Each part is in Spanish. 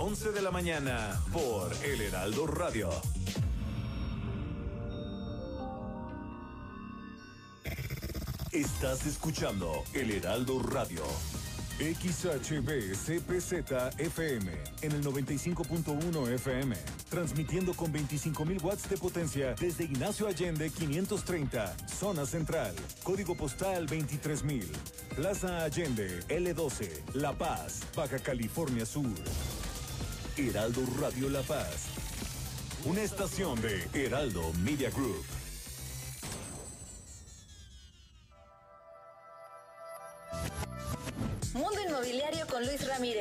11 de la mañana por El Heraldo Radio. Estás escuchando El Heraldo Radio. XHB CPZ FM en el 95.1 FM, transmitiendo con 25.000 watts de potencia desde Ignacio Allende 530, zona central, código postal 23.000, Plaza Allende L12, La Paz, Baja California Sur. Heraldo Radio La Paz, una estación de Heraldo Media Group. Mundo Inmobiliario con Luis Ramírez,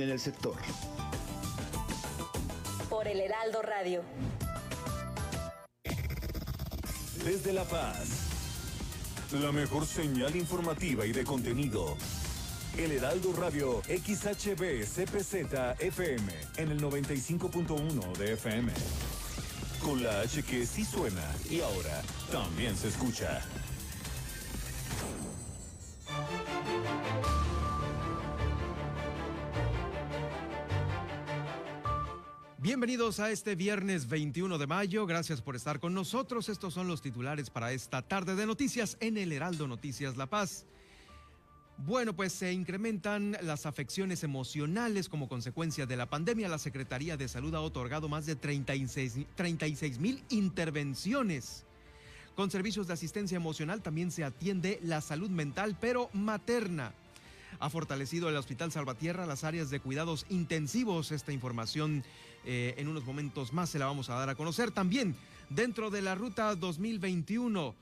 en el sector. Por el Heraldo Radio. Desde La Paz, la mejor señal informativa y de contenido. El Heraldo Radio XHB CPZ FM en el 95.1 de FM. Con la H que sí suena y ahora también se escucha. Bienvenidos a este viernes 21 de mayo. Gracias por estar con nosotros. Estos son los titulares para esta tarde de noticias en el Heraldo Noticias La Paz. Bueno, pues se incrementan las afecciones emocionales como consecuencia de la pandemia. La Secretaría de Salud ha otorgado más de 36 mil intervenciones. Con servicios de asistencia emocional también se atiende la salud mental, pero materna ha fortalecido el Hospital Salvatierra las áreas de cuidados intensivos. Esta información eh, en unos momentos más se la vamos a dar a conocer. También dentro de la ruta 2021.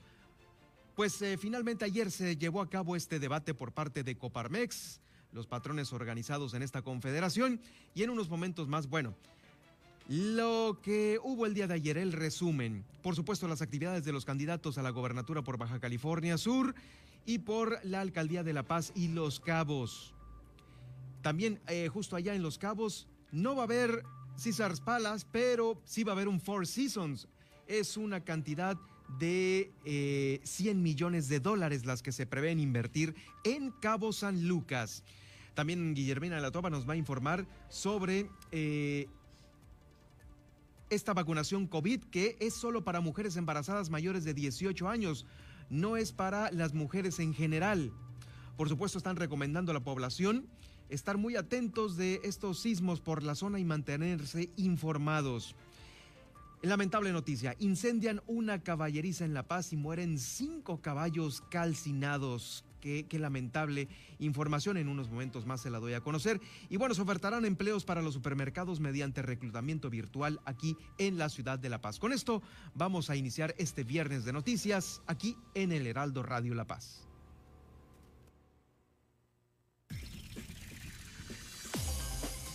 Pues eh, finalmente ayer se llevó a cabo este debate por parte de Coparmex, los patrones organizados en esta confederación, y en unos momentos más, bueno, lo que hubo el día de ayer, el resumen, por supuesto las actividades de los candidatos a la gobernatura por Baja California Sur y por la Alcaldía de La Paz y Los Cabos. También eh, justo allá en Los Cabos no va a haber Caesars Palace, pero sí va a haber un Four Seasons. Es una cantidad de 100 eh, millones de dólares las que se prevén invertir en Cabo San Lucas. También Guillermina de la Toba nos va a informar sobre eh, esta vacunación COVID que es solo para mujeres embarazadas mayores de 18 años no es para las mujeres en general. Por supuesto, están recomendando a la población estar muy atentos de estos sismos por la zona y mantenerse informados. Lamentable noticia, incendian una caballeriza en La Paz y mueren cinco caballos calcinados. Qué, lamentable información. En unos momentos más se la doy a conocer. Y bueno, se ofertarán empleos para los supermercados mediante reclutamiento virtual aquí en la ciudad de La Paz. Con esto vamos a iniciar este viernes de noticias aquí en el Heraldo Radio La Paz.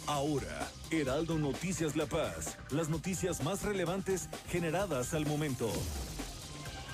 Ahora, Heraldo Noticias La Paz, las noticias más relevantes generadas al momento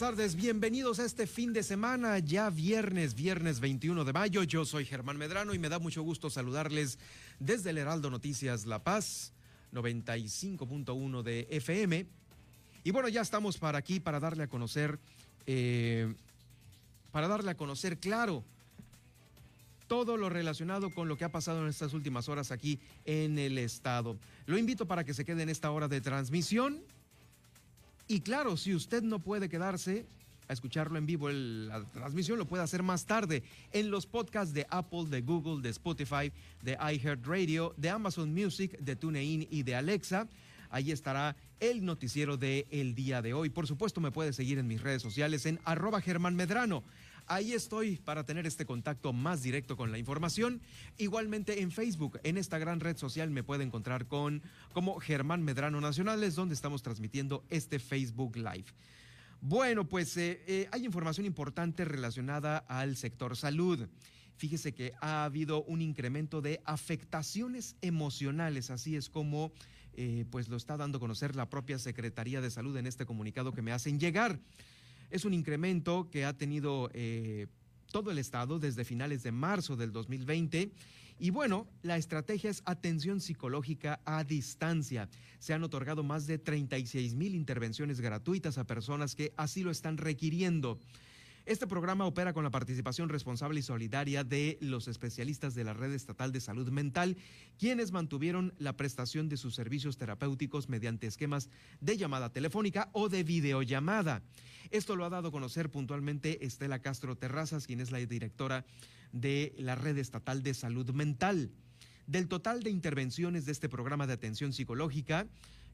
Tardes, bienvenidos a este fin de semana, ya viernes, viernes 21 de mayo. Yo soy Germán Medrano y me da mucho gusto saludarles desde el Heraldo Noticias La Paz, 95.1 de FM. Y bueno, ya estamos para aquí para darle a conocer, eh, para darle a conocer, claro, todo lo relacionado con lo que ha pasado en estas últimas horas aquí en el estado. Lo invito para que se quede en esta hora de transmisión y claro, si usted no puede quedarse a escucharlo en vivo, la transmisión lo puede hacer más tarde en los podcasts de Apple, de Google, de Spotify, de iHeartRadio, de Amazon Music, de TuneIn y de Alexa. Ahí estará el noticiero de el día de hoy. Por supuesto, me puede seguir en mis redes sociales en arroba Germán Medrano. Ahí estoy para tener este contacto más directo con la información. Igualmente en Facebook, en esta gran red social me puede encontrar con como Germán Medrano Nacionales, donde estamos transmitiendo este Facebook Live. Bueno, pues eh, eh, hay información importante relacionada al sector salud. Fíjese que ha habido un incremento de afectaciones emocionales, así es como eh, pues lo está dando a conocer la propia Secretaría de Salud en este comunicado que me hacen llegar. Es un incremento que ha tenido eh, todo el estado desde finales de marzo del 2020. Y bueno, la estrategia es atención psicológica a distancia. Se han otorgado más de 36 mil intervenciones gratuitas a personas que así lo están requiriendo. Este programa opera con la participación responsable y solidaria de los especialistas de la Red Estatal de Salud Mental, quienes mantuvieron la prestación de sus servicios terapéuticos mediante esquemas de llamada telefónica o de videollamada. Esto lo ha dado a conocer puntualmente Estela Castro Terrazas, quien es la directora de la Red Estatal de Salud Mental. Del total de intervenciones de este programa de atención psicológica,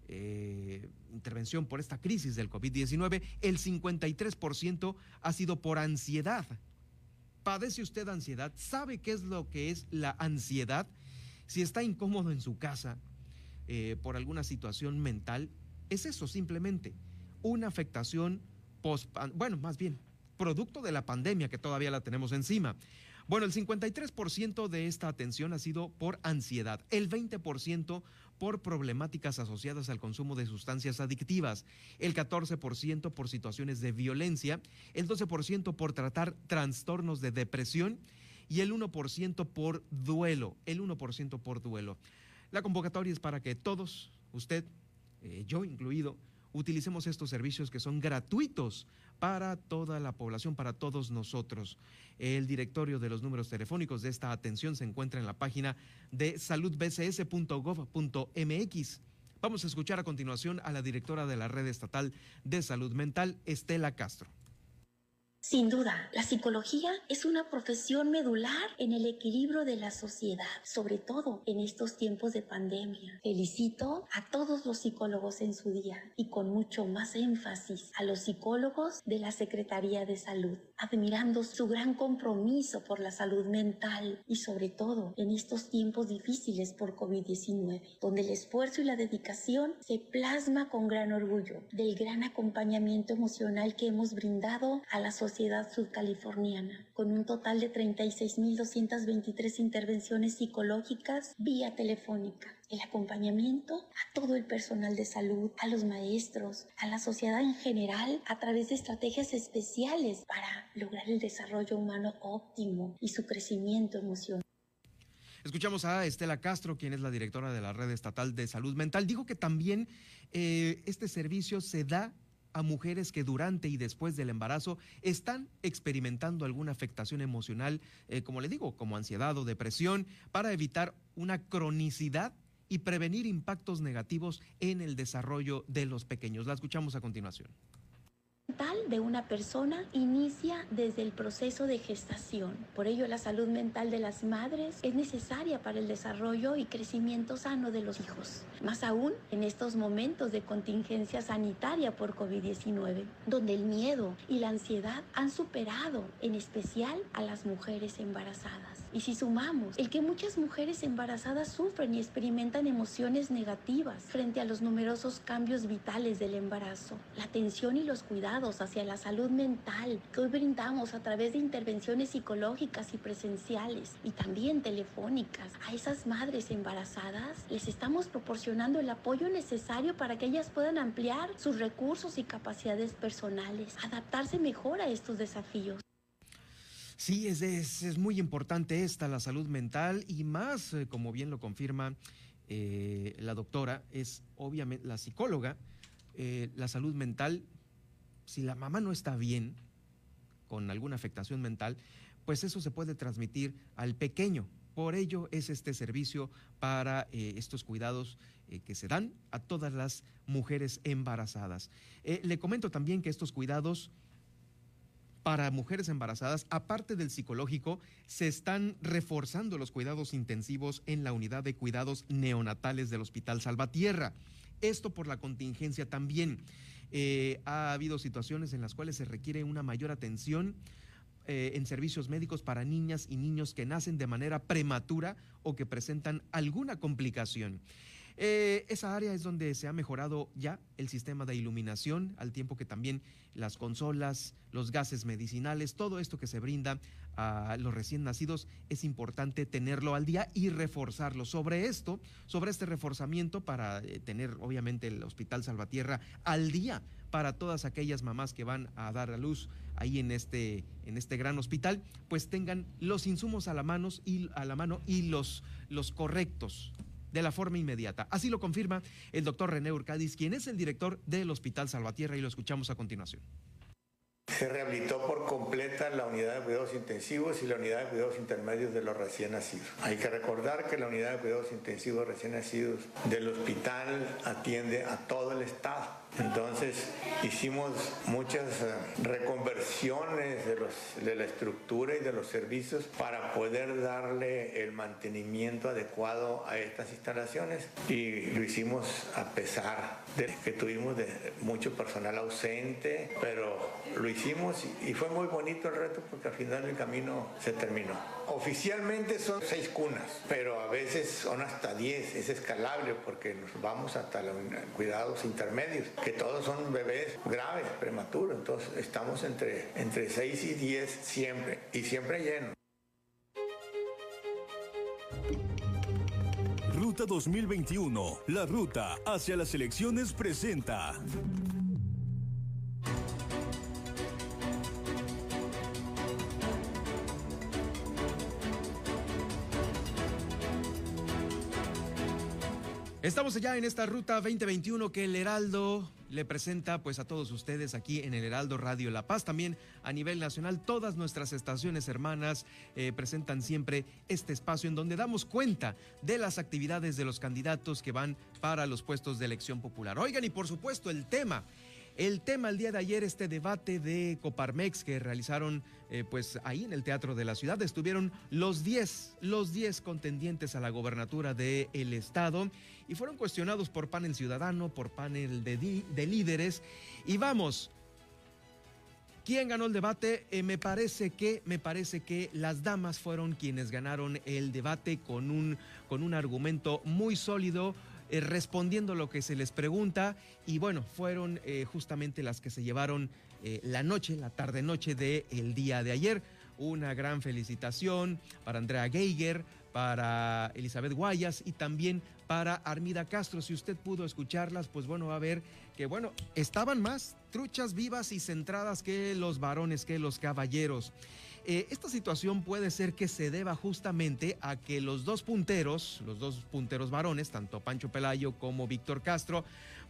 eh, intervención por esta crisis del COVID-19, el 53% ha sido por ansiedad. ¿Padece usted ansiedad? ¿Sabe qué es lo que es la ansiedad? Si está incómodo en su casa eh, por alguna situación mental, es eso simplemente, una afectación post, bueno, más bien, producto de la pandemia que todavía la tenemos encima. Bueno, el 53% de esta atención ha sido por ansiedad, el 20% por problemáticas asociadas al consumo de sustancias adictivas, el 14% por situaciones de violencia, el 12% por tratar trastornos de depresión y el 1% por duelo, el 1% por duelo. La convocatoria es para que todos, usted, eh, yo incluido, utilicemos estos servicios que son gratuitos para toda la población, para todos nosotros. El directorio de los números telefónicos de esta atención se encuentra en la página de saludbcs.gov.mx. Vamos a escuchar a continuación a la directora de la Red Estatal de Salud Mental, Estela Castro. Sin duda, la psicología es una profesión medular en el equilibrio de la sociedad, sobre todo en estos tiempos de pandemia. Felicito a todos los psicólogos en su día y con mucho más énfasis a los psicólogos de la Secretaría de Salud, admirando su gran compromiso por la salud mental y sobre todo en estos tiempos difíciles por COVID-19, donde el esfuerzo y la dedicación se plasma con gran orgullo del gran acompañamiento emocional que hemos brindado a la sociedad Sudcaliforniana, con un total de 36.223 intervenciones psicológicas vía telefónica. El acompañamiento a todo el personal de salud, a los maestros, a la sociedad en general, a través de estrategias especiales para lograr el desarrollo humano óptimo y su crecimiento emocional. Escuchamos a Estela Castro, quien es la directora de la Red Estatal de Salud Mental. Dijo que también eh, este servicio se da a mujeres que durante y después del embarazo están experimentando alguna afectación emocional, eh, como le digo, como ansiedad o depresión, para evitar una cronicidad y prevenir impactos negativos en el desarrollo de los pequeños. La escuchamos a continuación de una persona inicia desde el proceso de gestación. Por ello, la salud mental de las madres es necesaria para el desarrollo y crecimiento sano de los hijos. Más aún en estos momentos de contingencia sanitaria por COVID-19, donde el miedo y la ansiedad han superado, en especial a las mujeres embarazadas. Y si sumamos el que muchas mujeres embarazadas sufren y experimentan emociones negativas frente a los numerosos cambios vitales del embarazo, la atención y los cuidados hacia la salud mental que hoy brindamos a través de intervenciones psicológicas y presenciales y también telefónicas a esas madres embarazadas, les estamos proporcionando el apoyo necesario para que ellas puedan ampliar sus recursos y capacidades personales, adaptarse mejor a estos desafíos. Sí, es, es, muy importante esta, la salud mental, y más, eh, como bien lo confirma eh, la doctora, es obviamente la psicóloga, eh, la salud mental, si la mamá no está bien, con alguna afectación mental, pues eso se puede transmitir al pequeño. Por ello es este servicio para estos cuidados que se dan a todas las mujeres embarazadas. le comento también que estos cuidados para mujeres embarazadas, aparte del psicológico, se están reforzando los cuidados intensivos en la unidad de cuidados neonatales del Hospital Salvatierra. Esto por la contingencia también. Eh, ha habido situaciones en las cuales se requiere una mayor atención eh, en servicios médicos para niñas y niños que nacen de manera prematura o que presentan alguna complicación. Eh, esa área es donde se ha mejorado ya el sistema de iluminación, al tiempo que también las consolas, los gases medicinales, todo esto que se brinda a los recién nacidos, es importante tenerlo al día y reforzarlo. Sobre esto, sobre este reforzamiento para eh, tener obviamente el Hospital Salvatierra al día para todas aquellas mamás que van a dar a luz ahí en este, en este gran hospital, pues tengan los insumos a la mano y, a la mano y los, los correctos de la forma inmediata. Así lo confirma el doctor René Urcadis, quien es el director del Hospital Salvatierra y lo escuchamos a continuación. Se rehabilitó por completa la unidad de cuidados intensivos y la unidad de cuidados intermedios de los recién nacidos. Hay que recordar que la unidad de cuidados intensivos recién nacidos del hospital atiende a todo el estado entonces hicimos muchas eh, reconversiones de, la estructura y de los servicios para poder darle el mantenimiento adecuado a estas instalaciones y lo hicimos a pesar de que tuvimos mucho personal ausente, pero lo hicimos y fue muy bonito el reto porque al final el camino se terminó. Oficialmente son seis cunas, pero a veces son hasta diez, es escalable porque nos vamos hasta los cuidados intermedios que todos son bebés graves, prematuros, entonces estamos entre, entre 6 y 10 siempre, y siempre lleno. Ruta 2021, la ruta hacia las elecciones presenta. Estamos ya en esta ruta 2021 que el Heraldo le presenta pues a todos ustedes aquí en el Heraldo Radio La Paz. También a nivel nacional, todas nuestras estaciones hermanas eh, presentan siempre este espacio en donde damos cuenta de las actividades de los candidatos que van para los puestos de elección popular. Oigan, y por supuesto el tema el tema el día de ayer, este debate de Coparmex que realizaron eh, pues ahí en el Teatro de la Ciudad, estuvieron los 10, los 10 contendientes a la gobernatura del el Estado y fueron cuestionados por panel ciudadano, por panel de, de líderes. Y vamos, ¿Quién ganó el debate? Eh, me parece que, me parece que las damas fueron quienes ganaron el debate con un, con un argumento muy sólido, eh, respondiendo lo que se les pregunta y bueno, fueron eh, justamente las que se llevaron eh, la noche, la tarde-noche del día de ayer. Una gran felicitación para Andrea Geiger, para Elizabeth Guayas y también para Armida Castro. Si usted pudo escucharlas, pues bueno, va a ver que bueno, estaban más truchas vivas y centradas que los varones, que los caballeros. Eh, esta situación puede ser que se deba justamente a que los dos punteros, los dos punteros varones, tanto Pancho Pelayo como Víctor Castro,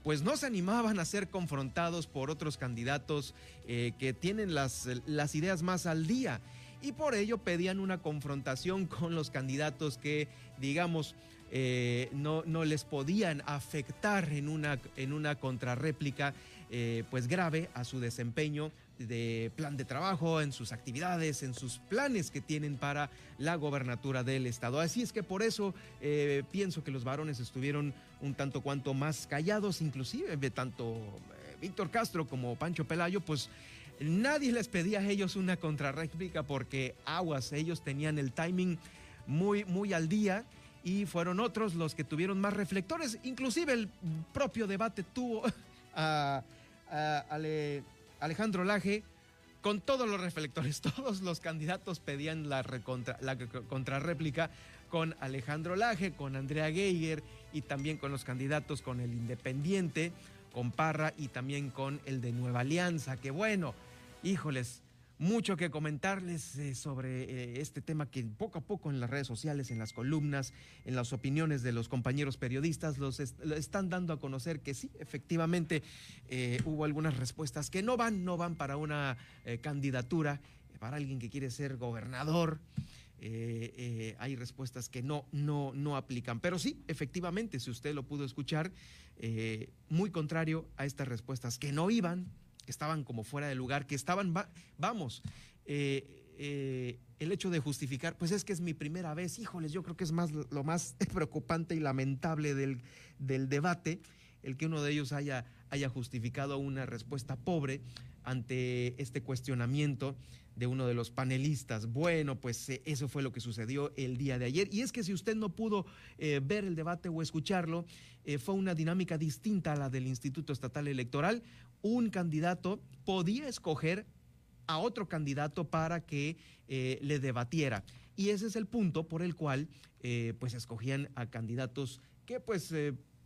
pues no se animaban a ser confrontados por otros candidatos eh, que tienen las, ideas más al día. Y por ello pedían una confrontación con los candidatos que, digamos, eh, no, no, les podían afectar en una, en una contrarréplica pues grave a su desempeño de plan de trabajo, en sus actividades, en sus planes que tienen para la gobernatura del estado. Así es que por eso eh, pienso que los varones estuvieron un tanto cuanto más callados, inclusive de tanto eh, Víctor Castro como Pancho Pelayo, pues nadie les pedía a ellos una contrarréplica porque aguas, ellos tenían el timing muy, muy al día y fueron otros los que tuvieron más reflectores. Inclusive el propio debate tuvo a, a, Alejandro Laje, con todos los reflectores, todos los candidatos pedían la, contrarréplica con Alejandro Laje, con Andrea Geiger y también con los candidatos con el Independiente, con Parra y también con el de Nueva Alianza, que bueno, híjoles, mucho que comentarles eh, sobre eh, este tema que poco a poco en las redes sociales, en las columnas, en las opiniones de los compañeros periodistas, los están dando a conocer que sí, efectivamente eh, hubo algunas respuestas que no van, no van para una candidatura, para alguien que quiere ser gobernador. hay respuestas que no, no, no aplican. Pero sí, efectivamente, si usted lo pudo escuchar, muy contrario a estas respuestas que no iban, que estaban como fuera de lugar, que estaban, vamos, eh, eh, el hecho de justificar, pues es que es mi primera vez, híjoles, yo creo que es más lo más preocupante y lamentable del, del debate, el que uno de ellos haya, haya justificado una respuesta pobre ante este cuestionamiento de uno de los panelistas. Bueno, pues eh, eso fue lo que sucedió el día de ayer. Y es que si usted no pudo ver el debate o escucharlo, fue una dinámica distinta a la del Instituto Estatal Electoral. Un candidato podía escoger a otro candidato para que le debatiera. Y ese es el punto por el cual pues escogían a candidatos que pues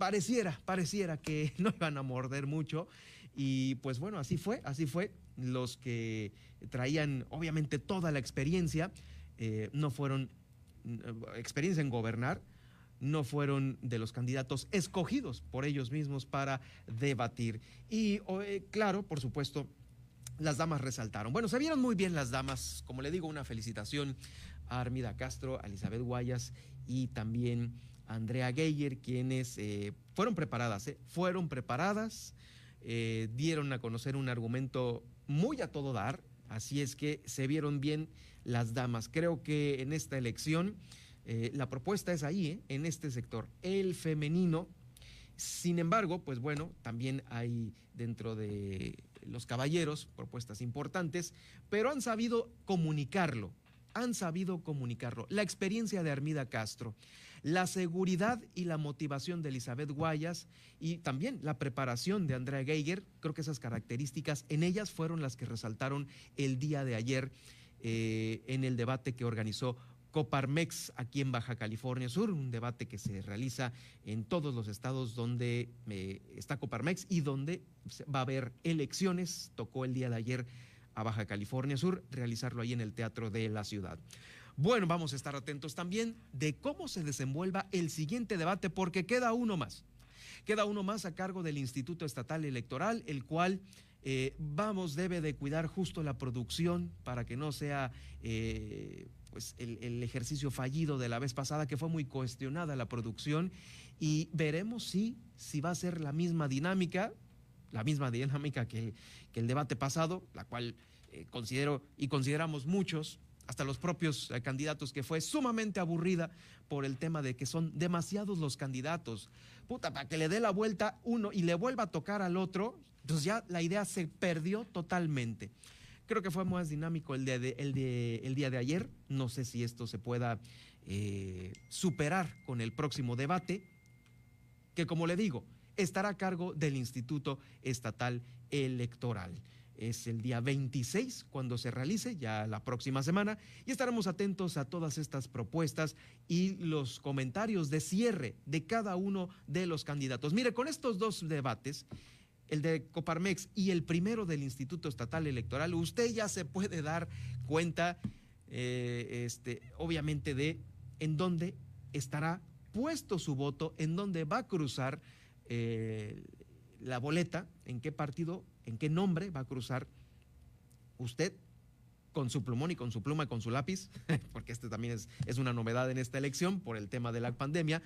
pareciera, pareciera que no iban a morder mucho. Y pues bueno, así fue, así fue. Los que traían obviamente toda la experiencia, eh, no fueron eh, experiencia en gobernar, no fueron de los candidatos escogidos por ellos mismos para debatir. Y eh, claro, por supuesto, las damas resaltaron. Bueno, se vieron muy bien las damas, como le digo, una felicitación a Armida Castro, a Elizabeth Guayas y también a Andrea Geyer, quienes fueron preparadas, fueron preparadas, dieron a conocer un argumento muy a todo dar, Así es que se vieron bien las damas. Creo que en esta elección eh, la propuesta es ahí, ¿eh? en este sector, el femenino. Sin embargo, pues bueno, también hay dentro de los caballeros propuestas importantes, pero han sabido comunicarlo, han sabido comunicarlo. La experiencia de Armida Castro, la seguridad y la motivación de Elizabeth Guayas y también la preparación de Andrea Geiger, creo que esas características en ellas fueron las que resaltaron el día de ayer eh, en el debate que organizó Coparmex aquí en Baja California Sur, un debate que se realiza en todos los estados donde eh, está Coparmex y donde va a haber elecciones. Tocó el día de ayer a Baja California Sur realizarlo ahí en el Teatro de la Ciudad. Bueno, vamos a estar atentos también de cómo se desenvuelva el siguiente debate, porque queda uno más. Queda uno más a cargo del Instituto Estatal Electoral, el cual, eh, vamos, debe de cuidar justo la producción para que no sea... Eh, pues el, ejercicio fallido de la vez pasada, que fue muy cuestionada la producción, y veremos si, si va a ser la misma dinámica, la misma dinámica que el, que el debate pasado, la cual eh, considero y consideramos muchos hasta los propios eh, candidatos, que fue sumamente aburrida por el tema de que son demasiados los candidatos. Puta, para que le dé la vuelta uno y le vuelva a tocar al otro, entonces ya la idea se perdió totalmente. Creo que fue más dinámico el, de, el, de, el día de ayer. No sé si esto se pueda eh, superar con el próximo debate, que como le digo, estará a cargo del Instituto Estatal Electoral. Es el día 26 cuando se realice, ya la próxima semana, y estaremos atentos a todas estas propuestas y los comentarios de cierre de cada uno de los candidatos. Mire, con estos dos debates, el de Coparmex y el primero del Instituto Estatal Electoral, usted ya se puede dar cuenta, eh, este, obviamente, de en dónde estará puesto su voto, en dónde va a cruzar eh, la boleta, en qué partido en qué nombre va a cruzar usted con su plumón y con su pluma con su lápiz, porque este también es, es una novedad en esta elección por el tema de la pandemia,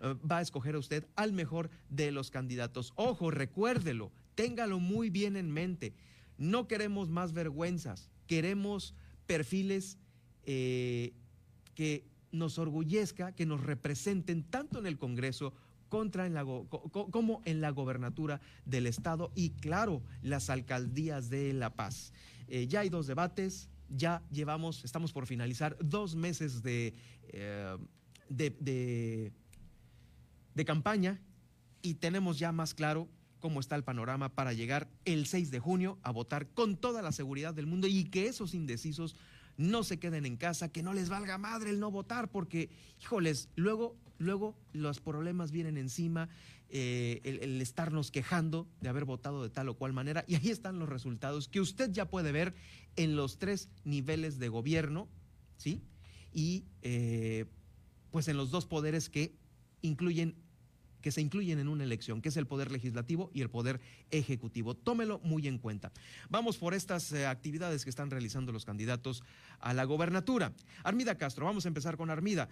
eh, va a escoger a usted al mejor de los candidatos. Ojo, recuérdelo, téngalo muy bien en mente. No queremos más vergüenzas, queremos perfiles eh, que nos orgullezca, que nos representen tanto en el Congreso contra en la, como en la gobernatura del estado y claro, las alcaldías de La Paz. Eh, ya hay dos debates, ya llevamos, estamos por finalizar dos meses de, de campaña y tenemos ya más claro cómo está el panorama para llegar el 6 de junio a votar con toda la seguridad del mundo y que esos indecisos no se queden en casa, que no les valga madre el no votar, porque, híjoles, luego luego los problemas vienen encima, eh, el, estarnos quejando de haber votado de tal o cual manera, y ahí están los resultados que usted ya puede ver en los tres niveles de gobierno, ¿sí? Y eh, pues en los dos poderes que incluyen que se incluyen en una elección, que es el poder legislativo y el poder ejecutivo. Tómelo muy en cuenta. Vamos por estas eh, actividades que están realizando los candidatos a la gobernatura. Armida Castro, vamos a empezar con Armida.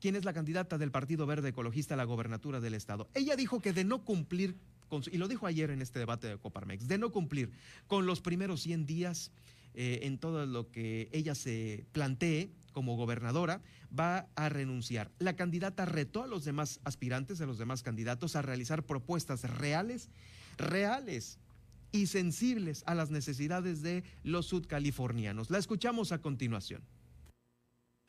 ¿Quién es la candidata del Partido Verde Ecologista a la gobernatura del Estado. Ella dijo que de no cumplir, con, y lo dijo ayer en este debate de Coparmex, de no cumplir con los primeros 100 días eh, en todo lo que ella se plantee como gobernadora, va a renunciar. La candidata retó a los demás aspirantes, a los demás candidatos, a realizar propuestas reales, reales y sensibles a las necesidades de los sudcalifornianos. La escuchamos a continuación.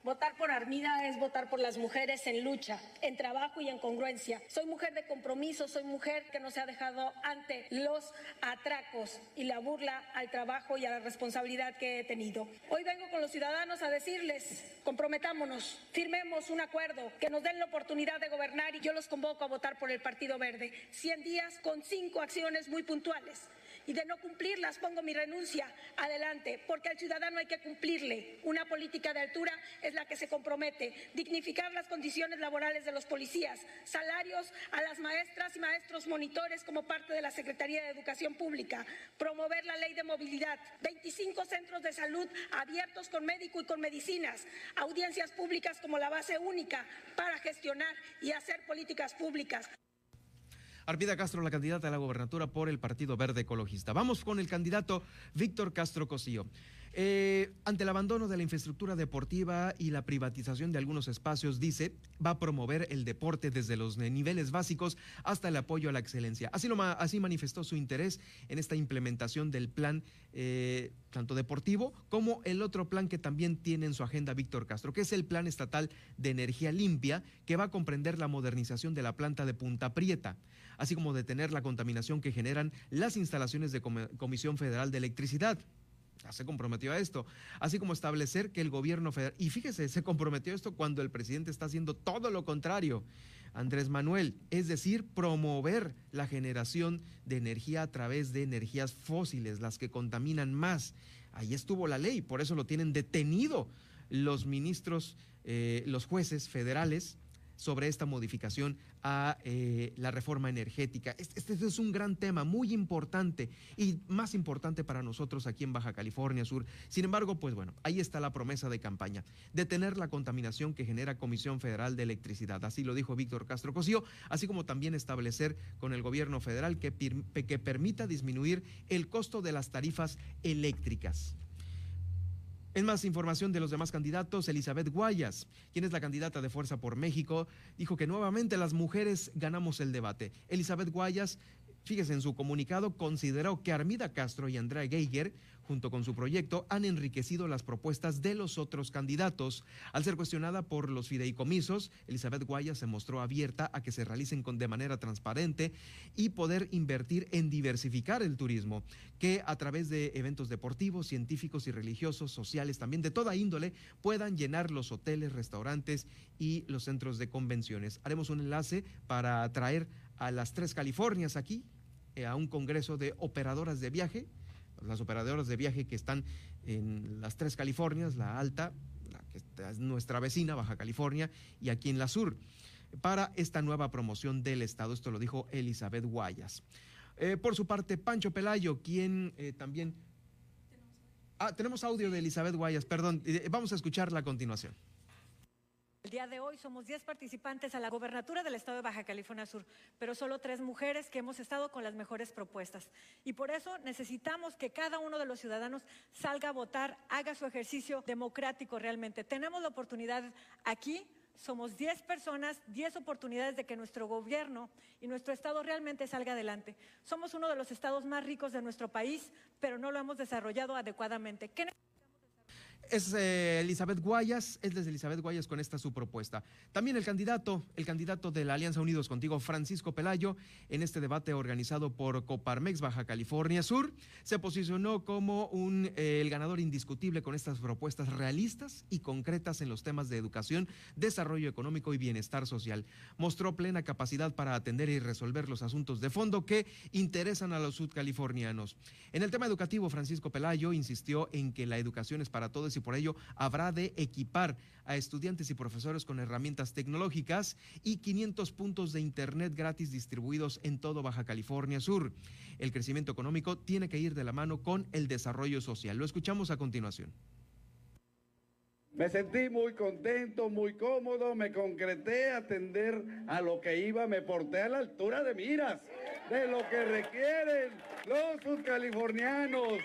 Votar por Armida es votar por las mujeres en lucha, en trabajo y en congruencia. Soy mujer de compromiso, soy mujer que no se ha dejado ante los atracos y la burla al trabajo y a la responsabilidad que he tenido. Hoy vengo con los ciudadanos a decirles, comprometámonos, firmemos un acuerdo, que nos den la oportunidad de gobernar y yo los convoco a votar por el Partido Verde. 100 días con cinco acciones muy puntuales y de no cumplirlas pongo mi renuncia adelante, porque al ciudadano hay que cumplirle. Una política de altura es la que se compromete, dignificar las condiciones laborales de los policías, salarios a las maestras y maestros monitores como parte de la Secretaría de Educación Pública, promover la ley de movilidad, 25 centros de salud abiertos con médico y con medicinas, audiencias públicas como la base única para gestionar y hacer políticas públicas. Arpida Castro, la candidata a la gobernatura por el Partido Verde Ecologista. Vamos con el candidato Víctor Castro Cosío. Eh, ante el abandono de la infraestructura deportiva y la privatización de algunos espacios, dice, va a promover el deporte desde los niveles básicos hasta el apoyo a la excelencia. Así, lo, así manifestó su interés en esta implementación del plan, eh, tanto deportivo como el otro plan que también tiene en su agenda Víctor Castro, que es el Plan Estatal de Energía Limpia, que va a comprender la modernización de la planta de Punta Prieta así como detener la contaminación que generan las instalaciones de Comisión Federal de Electricidad. Se comprometió a esto, así como establecer que el gobierno federal, y fíjese, se comprometió a esto cuando el presidente está haciendo todo lo contrario. Andrés Manuel, es decir, promover la generación de energía a través de energías fósiles, las que contaminan más. Ahí estuvo la ley, por eso lo tienen detenido los ministros, eh, los jueces federales sobre esta modificación a eh, la reforma energética. Este, este, es un gran tema, muy importante y más importante para nosotros aquí en Baja California Sur. Sin embargo, pues bueno, ahí está la promesa de campaña, detener la contaminación que genera Comisión Federal de Electricidad. Así lo dijo Víctor Castro Cosío, así como también establecer con el gobierno federal que, que permita disminuir el costo de las tarifas eléctricas. En más información de los demás candidatos, Elizabeth Guayas, quien es la candidata de Fuerza por México, dijo que nuevamente las mujeres ganamos el debate. Elizabeth Guayas, fíjese en su comunicado, consideró que Armida Castro y Andrea Geiger junto con su proyecto, han enriquecido las propuestas de los otros candidatos. Al ser cuestionada por los fideicomisos, Elizabeth Guaya se mostró abierta a que se realicen de manera transparente y poder invertir en diversificar el turismo, que a través de eventos deportivos, científicos y religiosos, sociales, también de toda índole, puedan llenar los hoteles, restaurantes y los centros de convenciones. Haremos un enlace para traer a las tres Californias aquí, a un congreso de operadoras de viaje las operadoras de viaje que están en las tres Californias, la alta, la que es nuestra vecina, Baja California, y aquí en la sur, para esta nueva promoción del Estado. Esto lo dijo Elizabeth Guayas. Eh, por su parte, Pancho Pelayo, quien eh, también... Ah, tenemos audio de Elizabeth Guayas, perdón, eh, vamos a escucharla a continuación. El día de hoy somos 10 participantes a la gobernatura del estado de Baja California Sur, pero solo tres mujeres que hemos estado con las mejores propuestas. Y por eso necesitamos que cada uno de los ciudadanos salga a votar, haga su ejercicio democrático realmente. Tenemos la oportunidad aquí somos 10 personas, 10 oportunidades de que nuestro gobierno y nuestro estado realmente salga adelante. Somos uno de los estados más ricos de nuestro país, pero no lo hemos desarrollado adecuadamente. Es eh, Elizabeth Guayas, es desde Elizabeth Guayas con esta su propuesta. También el candidato, el candidato de la Alianza Unidos Contigo, Francisco Pelayo, en este debate organizado por Coparmex Baja California Sur, se posicionó como un, eh, el ganador indiscutible con estas propuestas realistas y concretas en los temas de educación, desarrollo económico y bienestar social. Mostró plena capacidad para atender y resolver los asuntos de fondo que interesan a los sudcalifornianos. En el tema educativo, Francisco Pelayo insistió en que la educación es para todos y por ello habrá de equipar a estudiantes y profesores con herramientas tecnológicas y 500 puntos de Internet gratis distribuidos en todo Baja California Sur. El crecimiento económico tiene que ir de la mano con el desarrollo social. Lo escuchamos a continuación. Me sentí muy contento, muy cómodo, me concreté a atender a lo que iba, me porté a la altura de miras. de lo que requieren los subcalifornianos.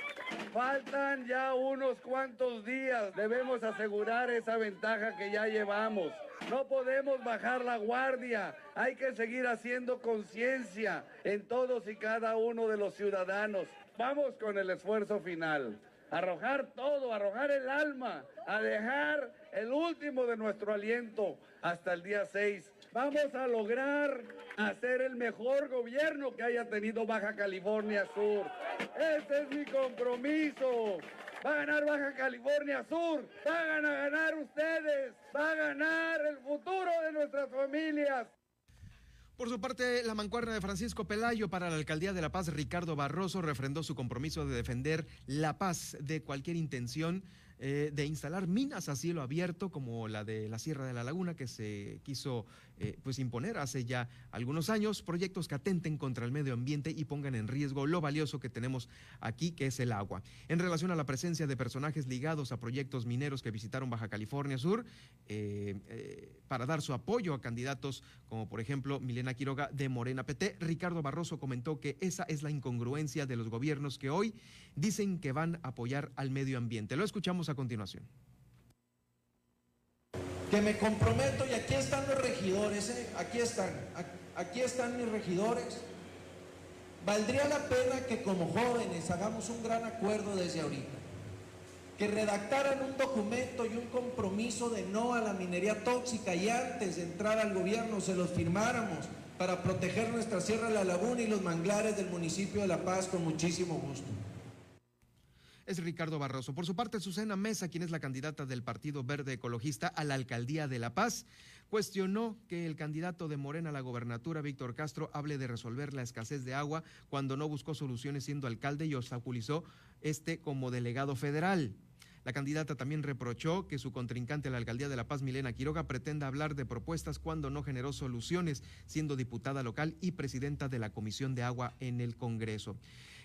Faltan ya unos cuantos días. Debemos asegurar esa ventaja que ya llevamos. No podemos bajar la guardia. Hay que seguir haciendo conciencia en todos y cada uno de los ciudadanos. Vamos con el esfuerzo final. Arrojar todo, arrojar el alma, a dejar el último de nuestro aliento hasta el día 6. Vamos a lograr hacer el mejor gobierno que haya tenido Baja California Sur. Ese es mi compromiso. Va a ganar Baja California Sur. Van a ganar ustedes. Va a ganar el futuro de nuestras familias. Por su parte, la mancuerna de Francisco Pelayo para la alcaldía de La Paz, Ricardo Barroso, refrendó su compromiso de defender la paz de cualquier intención eh, de instalar minas a cielo abierto como la de la Sierra de la Laguna que se quiso eh, pues imponer hace ya algunos años, proyectos que atenten contra el medio ambiente y pongan en riesgo lo valioso que tenemos aquí, que es el agua. En relación a la presencia de personajes ligados a proyectos mineros que visitaron Baja California Sur, eh, para dar su apoyo a candidatos como por ejemplo Milena Quiroga de Morena PT, Ricardo Barroso comentó que esa es la incongruencia de los gobiernos que hoy dicen que van a apoyar al medio ambiente. Lo escuchamos a continuación. Que me comprometo, y aquí están los regidores, ¿eh? aquí están, aquí están mis regidores. Valdría la pena que como jóvenes hagamos un gran acuerdo desde ahorita. Que redactaran un documento y un compromiso de no a la minería tóxica y antes de entrar al gobierno se los firmáramos para proteger nuestra Sierra la Laguna y los manglares del municipio de La Paz con muchísimo gusto es Ricardo Barroso. Por su parte, Susana Mesa, quien es la candidata del Partido Verde Ecologista a la alcaldía de La Paz, cuestionó que el candidato de Morena a la gobernatura, Víctor Castro, hable de resolver la escasez de agua cuando no buscó soluciones siendo alcalde y obstaculizó este como delegado federal. La candidata también reprochó que su contrincante a la alcaldía de La Paz, Milena Quiroga, pretenda hablar de propuestas cuando no generó soluciones, siendo diputada local y presidenta de la Comisión de Agua en el Congreso.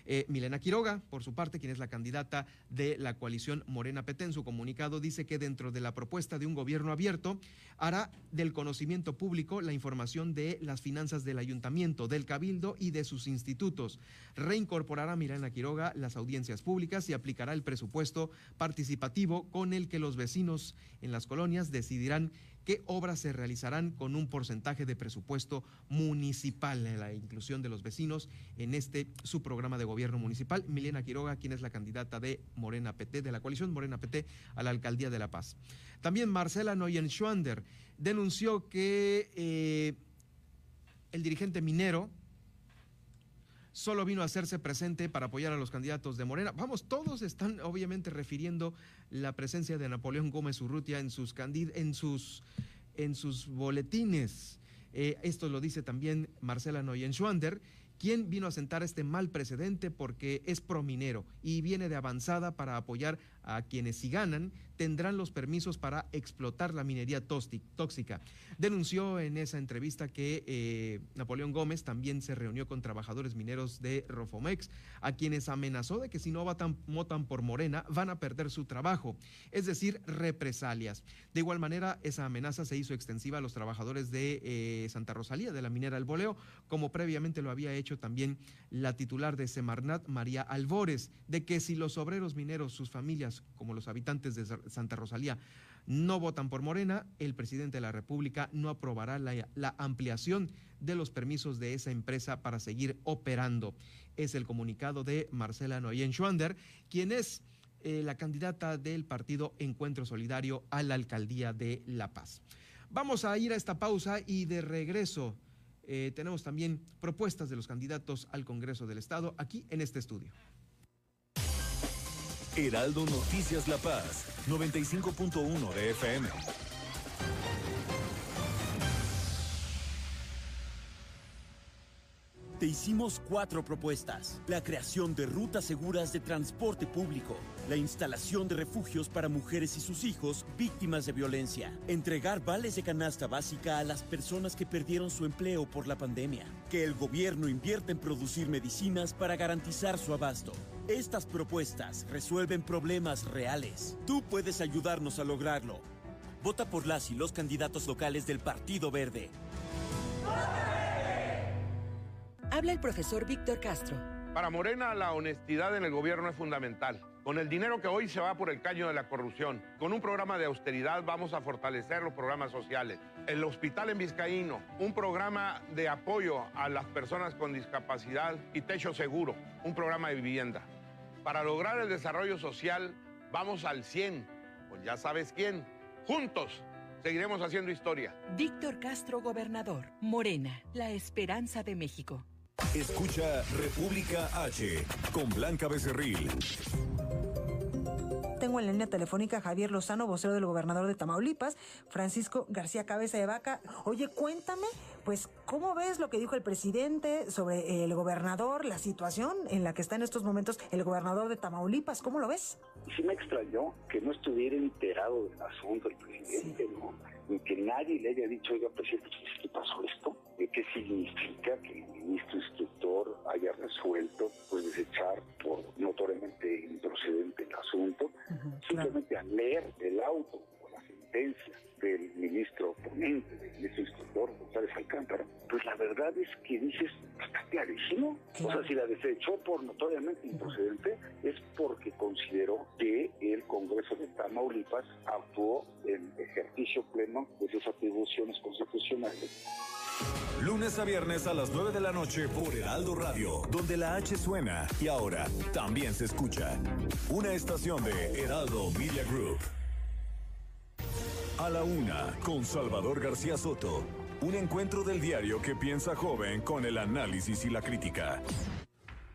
Eh, Milena Quiroga, por su parte, quien es la candidata de la coalición Morena PT, en su comunicado dice que dentro de la propuesta de un gobierno abierto hará del conocimiento público la información de las finanzas del ayuntamiento, del cabildo y de sus institutos. Reincorporará Milena Quiroga las audiencias públicas y aplicará el presupuesto participativo con el que los vecinos en las colonias decidirán qué obras se realizarán con un porcentaje de presupuesto municipal, la inclusión de los vecinos en este su programa de gobierno municipal. Milena Quiroga, quien es la candidata de Morena PT, de la coalición Morena PT a la alcaldía de La Paz. También Marcela Noyen-Schwander denunció que eh, el dirigente minero, solo vino a hacerse presente para apoyar a los candidatos de Morena. Vamos, todos están obviamente refiriendo la presencia de Napoleón Gómez Urrutia en sus, boletines. Eh, esto lo dice también Marcela Noyenschwander, quien vino a sentar este mal precedente porque es prominero y viene de avanzada para apoyar a quienes si ganan tendrán los permisos para explotar la minería tóxica. Denunció en esa entrevista que eh, Napoleón Gómez también se reunió con trabajadores mineros de Rofomex, a quienes amenazó de que si no votan, por Morena van a perder su trabajo, es decir, represalias. De igual manera, esa amenaza se hizo extensiva a los trabajadores de eh, Santa Rosalía, de la minera El Boleo, como previamente lo había hecho también la titular de Semarnat, María Albores, de que si los obreros mineros, sus familias, como los habitantes de Santa Rosalía, no votan por Morena, el presidente de la República no aprobará la, ampliación de los permisos de esa empresa para seguir operando. Es el comunicado de Marcela Noyen Schwander, quien es eh, la candidata del partido Encuentro Solidario a la alcaldía de La Paz. Vamos a ir a esta pausa y de regreso eh, tenemos también propuestas de los candidatos al Congreso del Estado aquí en este estudio. Heraldo Noticias La Paz, 95.1 de FM. Te hicimos cuatro propuestas. La creación de rutas seguras de transporte público, la instalación de refugios para mujeres y sus hijos víctimas de violencia, entregar vales de canasta básica a las personas que perdieron su empleo por la pandemia, que el gobierno invierta en producir medicinas para garantizar su abasto estas propuestas resuelven problemas reales. Tú puedes ayudarnos a lograrlo. Vota por las y los candidatos locales del Partido Verde. Habla el profesor Víctor Castro. Para Morena, la honestidad en el gobierno es fundamental. Con el dinero que hoy se va por el caño de la corrupción, con un programa de austeridad vamos a fortalecer los programas sociales. El hospital en Vizcaíno, un programa de apoyo a las personas con discapacidad y techo seguro, un programa de vivienda. Para lograr el desarrollo social, vamos al 100. Pues ya sabes quién. Juntos seguiremos haciendo historia. Víctor Castro, gobernador. Morena, la esperanza de México. Escucha República H con Blanca Becerril. Tengo en la línea telefónica Javier Lozano, vocero del gobernador de Tamaulipas, Francisco García Cabeza de Vaca. Oye, cuéntame, pues, ¿cómo ves lo que dijo el presidente sobre el gobernador, la situación en la que está en estos momentos el gobernador de Tamaulipas? ¿Cómo lo ves? Sí me extrañó que no estuviera enterado del asunto el presidente, ¿no? Y que nadie le haya dicho, oiga, presidente, ¿qué pasó esto? ¿Qué significa que el ministro instructor haya resuelto pues desechar por notoriamente improcedente el asunto? Simplemente al leer el auto sentencia del ministro ponente, del ministro instructor González Alcántara, pues la verdad es que dices, está clarísimo. O sea, si la desechó por notoriamente improcedente, es porque consideró que el Congreso de Tamaulipas actuó en ejercicio pleno de sus atribuciones constitucionales. Lunes a viernes a las 9 de la noche por Heraldo Radio, donde la H suena y ahora también se escucha. Una estación de Heraldo Media Group. A la una, con Salvador García Soto. Un encuentro del diario que piensa joven con el análisis y la crítica.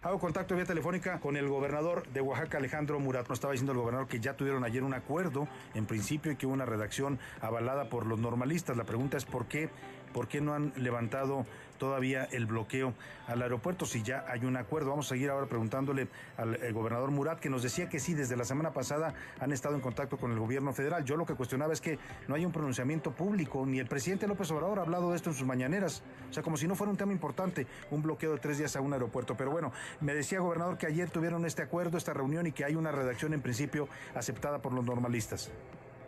Hago contacto vía telefónica con el gobernador de Oaxaca, Alejandro Murat. Nos estaba diciendo el gobernador que ya tuvieron ayer un acuerdo, en principio, y que hubo una redacción avalada por los normalistas. La pregunta es por qué ¿Por qué no han levantado todavía el bloqueo al aeropuerto si ya hay un acuerdo? Vamos a seguir ahora preguntándole al eh, gobernador Murat, que nos decía que sí, desde la semana pasada han estado en contacto con el gobierno federal. Yo lo que cuestionaba es que no hay un pronunciamiento público, ni el presidente López Obrador ha hablado de esto en sus mañaneras. O sea, como si no fuera un tema importante, un bloqueo de tres días a un aeropuerto. Pero bueno, me decía gobernador que ayer tuvieron este acuerdo, esta reunión y que hay una redacción en principio aceptada por los normalistas.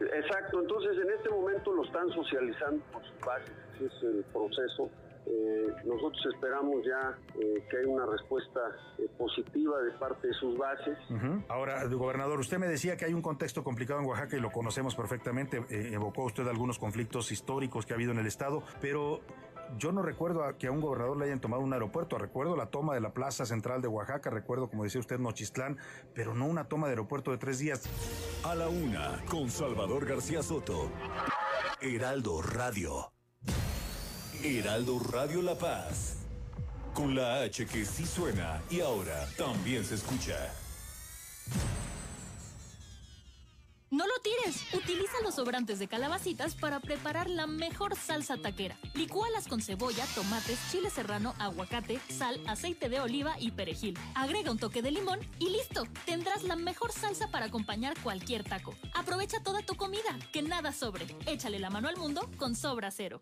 Exacto, entonces en este momento lo están socializando por sus bases es el proceso. Eh, nosotros esperamos ya eh, que haya una respuesta eh, positiva de parte de sus bases. Ahora, gobernador, usted me decía que hay un contexto complicado en Oaxaca y lo conocemos perfectamente. evocó usted algunos conflictos históricos que ha habido en el estado, pero yo no recuerdo que a un gobernador le hayan tomado un aeropuerto. Recuerdo la toma de la plaza central de Oaxaca, recuerdo, como decía usted, Nochistlán, pero no una toma de aeropuerto de tres días. A la una, con Salvador García Soto. Heraldo Radio. Heraldo Radio La Paz. Con la H que sí suena y ahora también se escucha. No lo tires. Utiliza los sobrantes de calabacitas para preparar la mejor salsa taquera. Licúalas con cebolla, tomates, chile serrano, aguacate, sal, aceite de oliva y perejil. Agrega un toque de limón y listo. Tendrás la mejor salsa para acompañar cualquier taco. Aprovecha toda tu comida, que nada sobre. Échale la mano al mundo con Sobra Cero.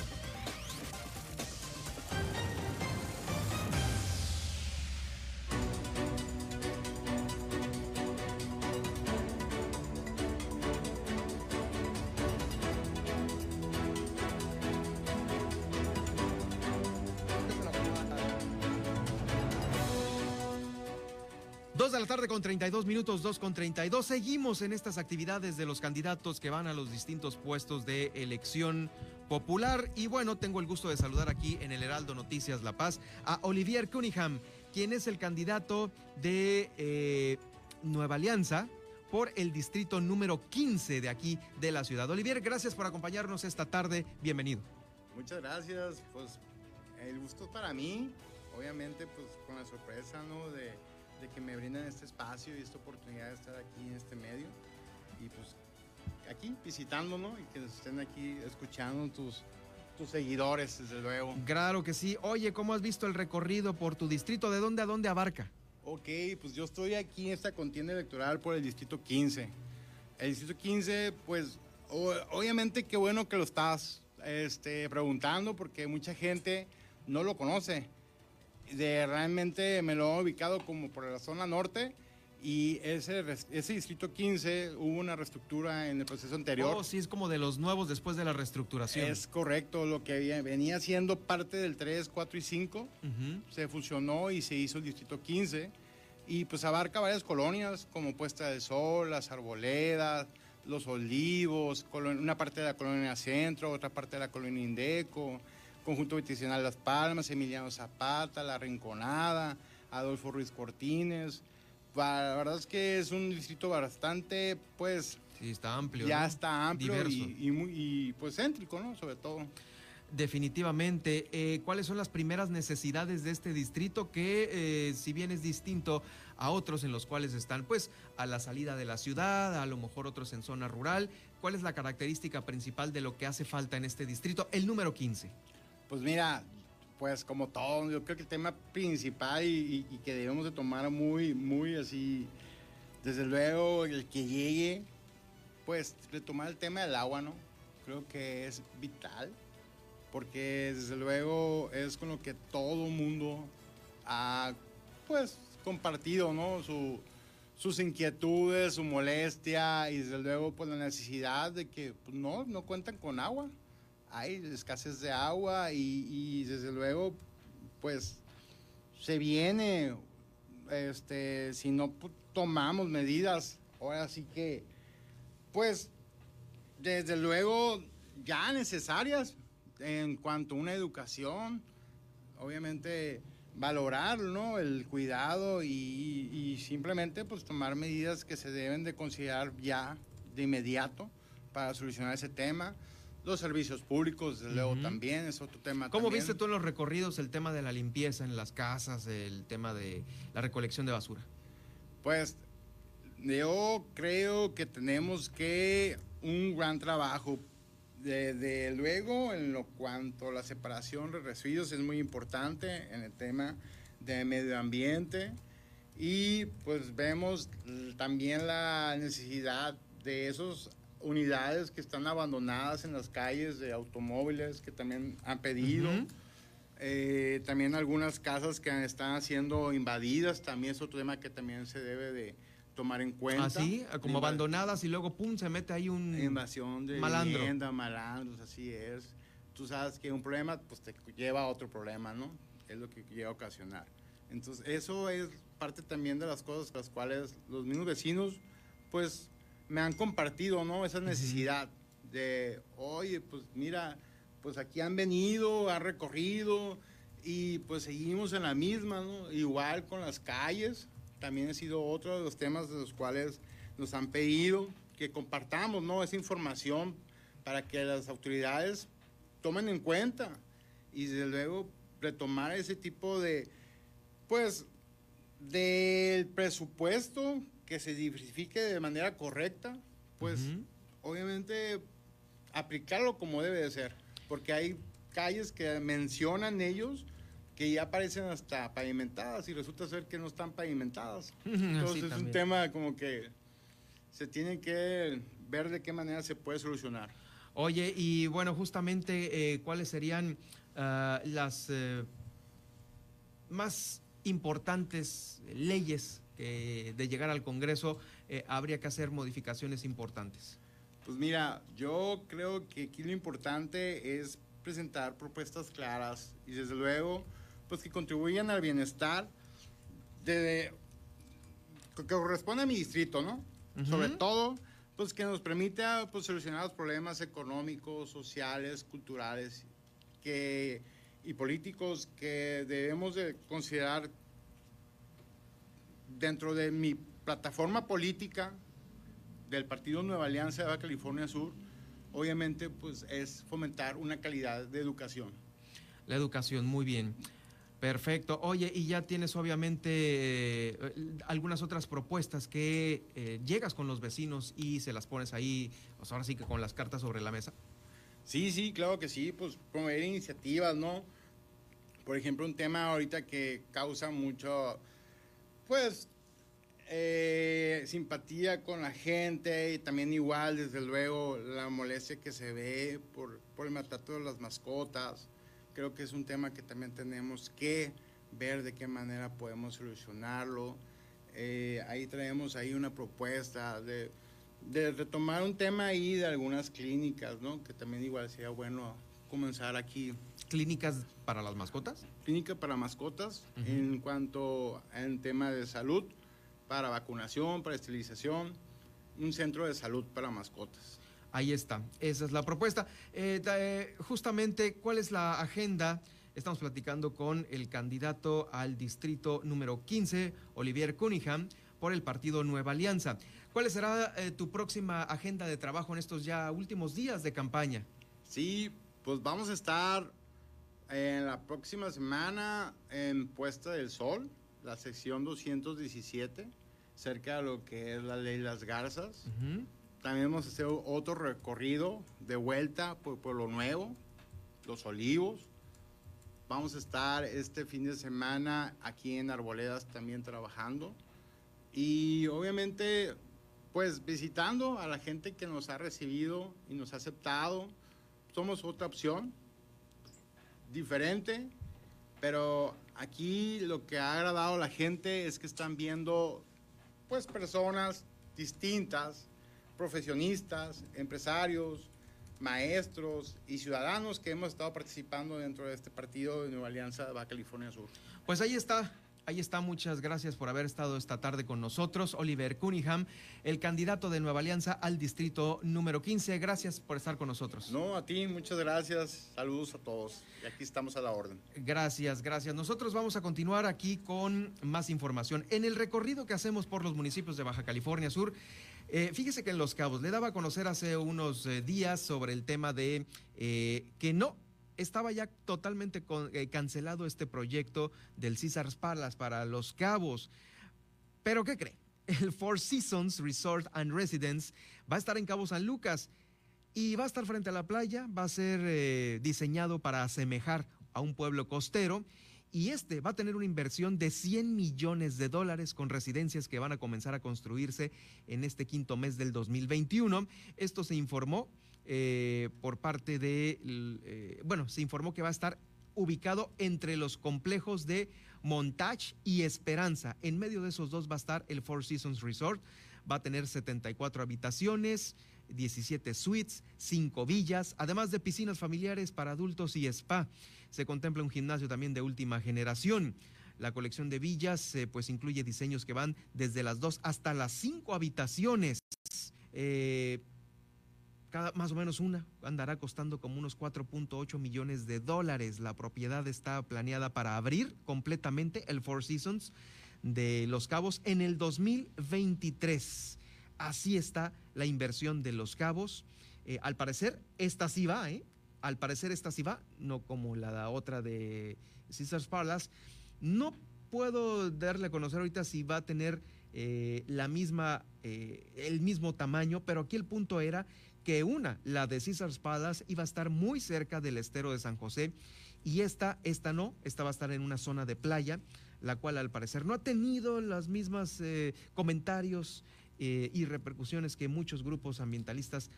32 minutos, 2 con 32. Seguimos en estas actividades de los candidatos que van a los distintos puestos de elección popular. Y bueno, tengo el gusto de saludar aquí en el Heraldo Noticias La Paz a Olivier Cunningham, quien es el candidato de eh, Nueva Alianza por el distrito número 15 de aquí de la ciudad. Olivier, gracias por acompañarnos esta tarde. Bienvenido. Muchas gracias. Pues el gusto para mí. Obviamente, pues con la sorpresa, ¿no? De de que me brindan este espacio y esta oportunidad de estar aquí en este medio. Y pues aquí visitándonos y que estén aquí escuchando tus, tus seguidores, desde luego. Claro que sí. Oye, ¿cómo has visto el recorrido por tu distrito? ¿De dónde a dónde abarca? Ok, pues yo estoy aquí en esta contienda electoral por el distrito 15. El distrito 15, pues obviamente qué bueno que lo estás este, preguntando porque mucha gente no lo conoce de realmente me lo he ubicado como por la zona norte Y ese, ese distrito 15 hubo una reestructura en el proceso anterior. Oh, sí, es como de los nuevos después de la reestructuración. Es correcto, lo que venía siendo parte del 3, 4 y 5 se fusionó y se hizo el distrito 15 y pues abarca varias colonias como Puesta del Sol, Las Arboledas, Los Olivos, una parte de la colonia Centro, otra parte de la colonia Indeco, Conjunto Habitacional Las Palmas, Emiliano Zapata, La Rinconada, Adolfo Ruiz Cortines, la verdad es que es un distrito bastante, pues... Sí, está amplio. Ya está amplio y, muy, y, pues céntrico, ¿no? Sobre todo. Definitivamente. Eh, ¿Cuáles son las primeras necesidades de este distrito que, eh, si bien es distinto a otros en los cuales están, pues, a la salida de la ciudad, a lo mejor otros en zona rural, cuál es la característica principal de lo que hace falta en este distrito? El número 15. Pues mira, pues como todo, yo creo que el tema principal y, que debemos de tomar muy, muy así, desde luego el que llegue, pues retomar el tema del agua, ¿no? Creo que es vital, porque desde luego es con lo que todo mundo ha, pues, compartido, ¿no? sus inquietudes, su molestia y desde luego pues la necesidad de que pues, no, no cuentan con agua hay escasez de agua y, desde luego, pues se viene, este, si no tomamos medidas, ahora sí que, pues, desde luego, ya necesarias en cuanto a una educación, obviamente valorar ¿no? el cuidado y, y, simplemente pues tomar medidas que se deben de considerar ya de inmediato para solucionar ese tema. Los servicios públicos, desde luego, también es otro tema. ¿Cómo viste tú en los recorridos el tema de la limpieza en las casas, el tema de la recolección de basura? Pues yo creo que tenemos que un gran trabajo. Desde luego, en lo cuanto la separación de residuos es muy importante en el tema de medio ambiente y pues vemos también la necesidad de esos unidades que están abandonadas en las calles de automóviles que también han pedido. Eh, también algunas casas que están siendo invadidas, también es otro tema que también se debe de tomar en cuenta. Así, ah, como abandonadas y luego pum, se mete ahí un invasión de malandro. vivienda, malandros, así es. Tú sabes que un problema pues te lleva a otro problema, ¿no? Es lo que llega a ocasionar. Entonces, eso es parte también de las cosas las cuales los mismos vecinos pues me han compartido, ¿no? Esa necesidad de, oye, pues mira, pues aquí han venido, han recorrido y pues seguimos en la misma, ¿no? Igual con las calles, también ha sido otro de los temas de los cuales nos han pedido que compartamos, ¿no? Esa información para que las autoridades tomen en cuenta y desde luego retomar ese tipo de, pues, del presupuesto que se diversifique de manera correcta, pues obviamente aplicarlo como debe de ser, porque hay calles que mencionan ellos que ya parecen hasta pavimentadas y resulta ser que no están pavimentadas. Entonces es un tema como que se tiene que ver de qué manera se puede solucionar. Oye, y bueno, justamente, eh, ¿cuáles serían ah, las eh, más importantes leyes de llegar al Congreso eh, habría que hacer modificaciones importantes? Pues mira, yo creo que aquí lo importante es presentar propuestas claras y desde luego pues que contribuyan al bienestar de, que corresponde a mi distrito, ¿no? Sobre todo pues que nos permita pues solucionar los problemas económicos, sociales, culturales que, y políticos que debemos de considerar dentro de mi plataforma política del Partido Nueva Alianza de Baja California Sur, obviamente pues es fomentar una calidad de educación. La educación, muy bien. Perfecto. Oye, y ya tienes obviamente eh, algunas otras propuestas que eh, llegas con los vecinos y se las pones ahí, pues ahora sí que con las cartas sobre la mesa. Sí, sí, claro que sí, pues promover iniciativas, ¿no? Por ejemplo, un tema ahorita que causa mucho, pues eh, simpatía con la gente y también igual, desde luego, la molestia que se ve por, por el maltrato de las mascotas. Creo que es un tema que también tenemos que ver de qué manera podemos solucionarlo. eh, ahí traemos ahí una propuesta de, de, retomar un tema ahí de algunas clínicas, ¿no? Que también igual sería bueno comenzar aquí. ¿Clínicas para las mascotas? Clínica para mascotas en cuanto al tema de salud, para vacunación, para esterilización, un centro de salud para mascotas. Ahí está, esa es la propuesta. Eh, eh, justamente, ¿cuál es la agenda? Estamos platicando con el candidato al distrito número 15, Olivier Cunningham, por el partido Nueva Alianza. ¿Cuál será eh, tu próxima agenda de trabajo en estos ya últimos días de campaña? Sí, pues vamos a estar en la próxima semana en Puesta del Sol, la sección 217, cerca de lo que es la ley Las Garzas. También vamos a hacer otro recorrido de vuelta por Pueblo Nuevo, Los Olivos, Vamos a estar este fin de semana aquí en Arboledas también trabajando. Y obviamente, pues visitando a la gente que nos ha recibido y nos ha aceptado. Somos otra opción, diferente, pero aquí lo que ha agradado a la gente es que están viendo pues personas distintas, profesionistas, empresarios, maestros y ciudadanos que hemos estado participando dentro de este partido de Nueva Alianza de California Sur. Pues ahí está. Ahí está, muchas gracias por haber estado esta tarde con nosotros. Oliver Cunningham, el candidato de Nueva Alianza al distrito número 15. Gracias por estar con nosotros. No, a ti, muchas gracias. Saludos a todos. Y aquí estamos a la orden. Gracias, gracias. Nosotros vamos a continuar aquí con más información. En el recorrido que hacemos por los municipios de Baja California Sur, eh, fíjese que en Los Cabos le daba a conocer hace unos eh, días sobre el tema de eh, que no estaba ya totalmente cancelado este proyecto del Caesars Palace para Los Cabos. Pero ¿qué cree? El Four Seasons Resort and Residence va a estar en Cabo San Lucas y va a estar frente a la playa, va a ser diseñado para asemejar a un pueblo costero y este va a tener una inversión de 100 millones de dólares con residencias que van a comenzar a construirse en este quinto mes del 2021. Esto se informó eh, por parte de, eh, bueno, se informó que va a estar ubicado entre los complejos de Montage y Esperanza. En medio de esos dos va a estar el Four Seasons Resort. Va a tener 74 habitaciones, 17 suites, 5 villas, además de piscinas familiares para adultos y spa. Se contempla un gimnasio también de última generación. La colección de villas eh, pues incluye diseños que van desde las dos hasta las cinco habitaciones. Eh, cada, más o menos una andará costando como unos 4.8 millones de dólares. La propiedad está planeada para abrir completamente el Four Seasons de Los Cabos en el 2023. Así está la inversión de Los Cabos. Eh, al parecer, esta sí va, ¿eh? Al parecer esta sí va, no como la otra de Caesars Palace. No puedo darle a conocer ahorita si va a tener eh, la misma, eh, el mismo tamaño, pero aquí el punto era que una, la de Caesars Palace, iba a estar muy cerca del estero de San José y esta, esta no, esta va a estar en una zona de playa, la cual al parecer no ha tenido los mismos comentarios eh, y repercusiones que muchos grupos ambientalistas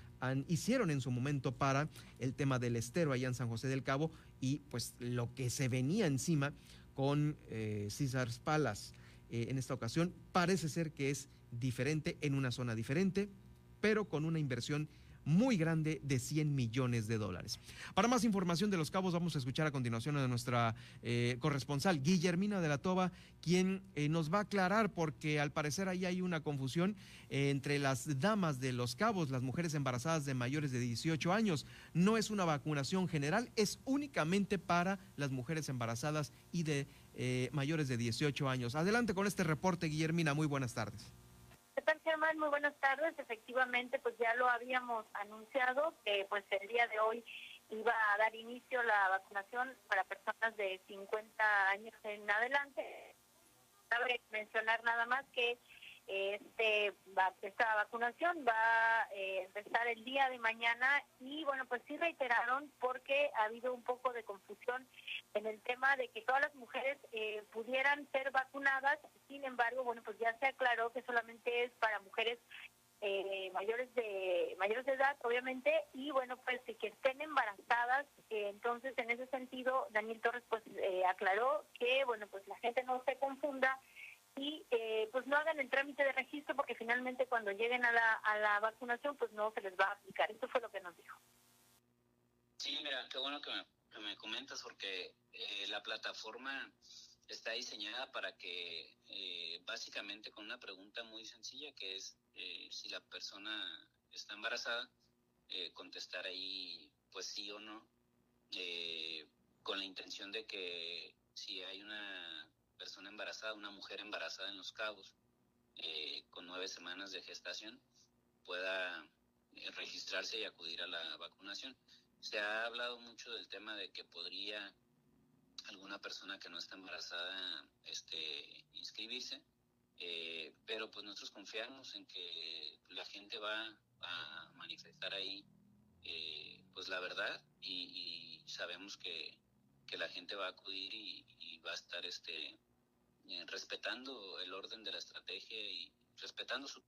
hicieron en su momento para el tema del estero allá en San José del Cabo y pues lo que se venía encima con eh, César Palas. Eh, en esta ocasión parece ser que es diferente en una zona diferente, pero con una inversión muy grande de 100 millones de dólares. Para más información de los cabos vamos a escuchar a continuación a nuestra eh, corresponsal Guillermina de la Toba, quien eh, nos va a aclarar porque al parecer ahí hay una confusión eh, entre las damas de los cabos, las mujeres embarazadas de mayores de 18 años. No es una vacunación general, es únicamente para las mujeres embarazadas y de mayores de 18 años. Adelante con este reporte, Guillermina. Muy buenas tardes. ¿Qué Germán? Muy buenas tardes. Efectivamente, pues ya lo habíamos anunciado que pues el día de hoy iba a dar inicio la vacunación para personas de 50 años en adelante. Cabe mencionar nada más que este esta vacunación va a eh, empezar el día de mañana y bueno pues sí reiteraron porque ha habido un poco de confusión en el tema de que todas las mujeres eh, pudieran ser vacunadas sin embargo bueno pues ya se aclaró que solamente es para mujeres eh, mayores de mayores de edad obviamente y bueno pues que estén embarazadas entonces en ese sentido Daniel Torres pues aclaró que bueno pues la gente no se confunda y eh, pues no hagan el trámite de registro porque finalmente cuando lleguen a la, a la vacunación pues no se les va a aplicar. Esto fue lo que nos dijo. Sí, mira, qué bueno que me, comentas porque eh, la plataforma está diseñada para que eh, básicamente con una pregunta muy sencilla que es si la persona está embarazada, contestar ahí pues sí o no, con la intención de que si hay una persona embarazada, una mujer embarazada en Los Cabos, eh, con nueve semanas de gestación, pueda eh, registrarse y acudir a la vacunación. Se ha hablado mucho del tema de que podría alguna persona que no está embarazada este, inscribirse, eh, pero pues nosotros confiamos en que la gente va a manifestar ahí pues la verdad y, sabemos que, que, la gente va a acudir y, y va a estar este eh, respetando el orden de la estrategia y respetando su...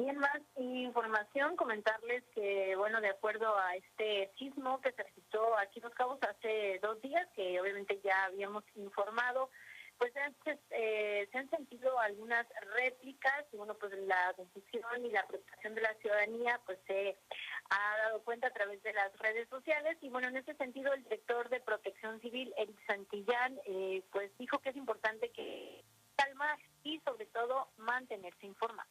Bien más información, comentarles que, bueno, de acuerdo a este sismo que se registró aquí en Los Cabos hace dos días, que obviamente ya habíamos informado, pues eh, se han sentido algunas réplicas y bueno, pues la confusión y la preocupación de la ciudadanía pues se ha dado cuenta a través de las redes sociales y bueno, en ese sentido el director de Protección Civil, Eric Santillán, eh, pues dijo que es importante que calma y sobre todo mantenerse informado.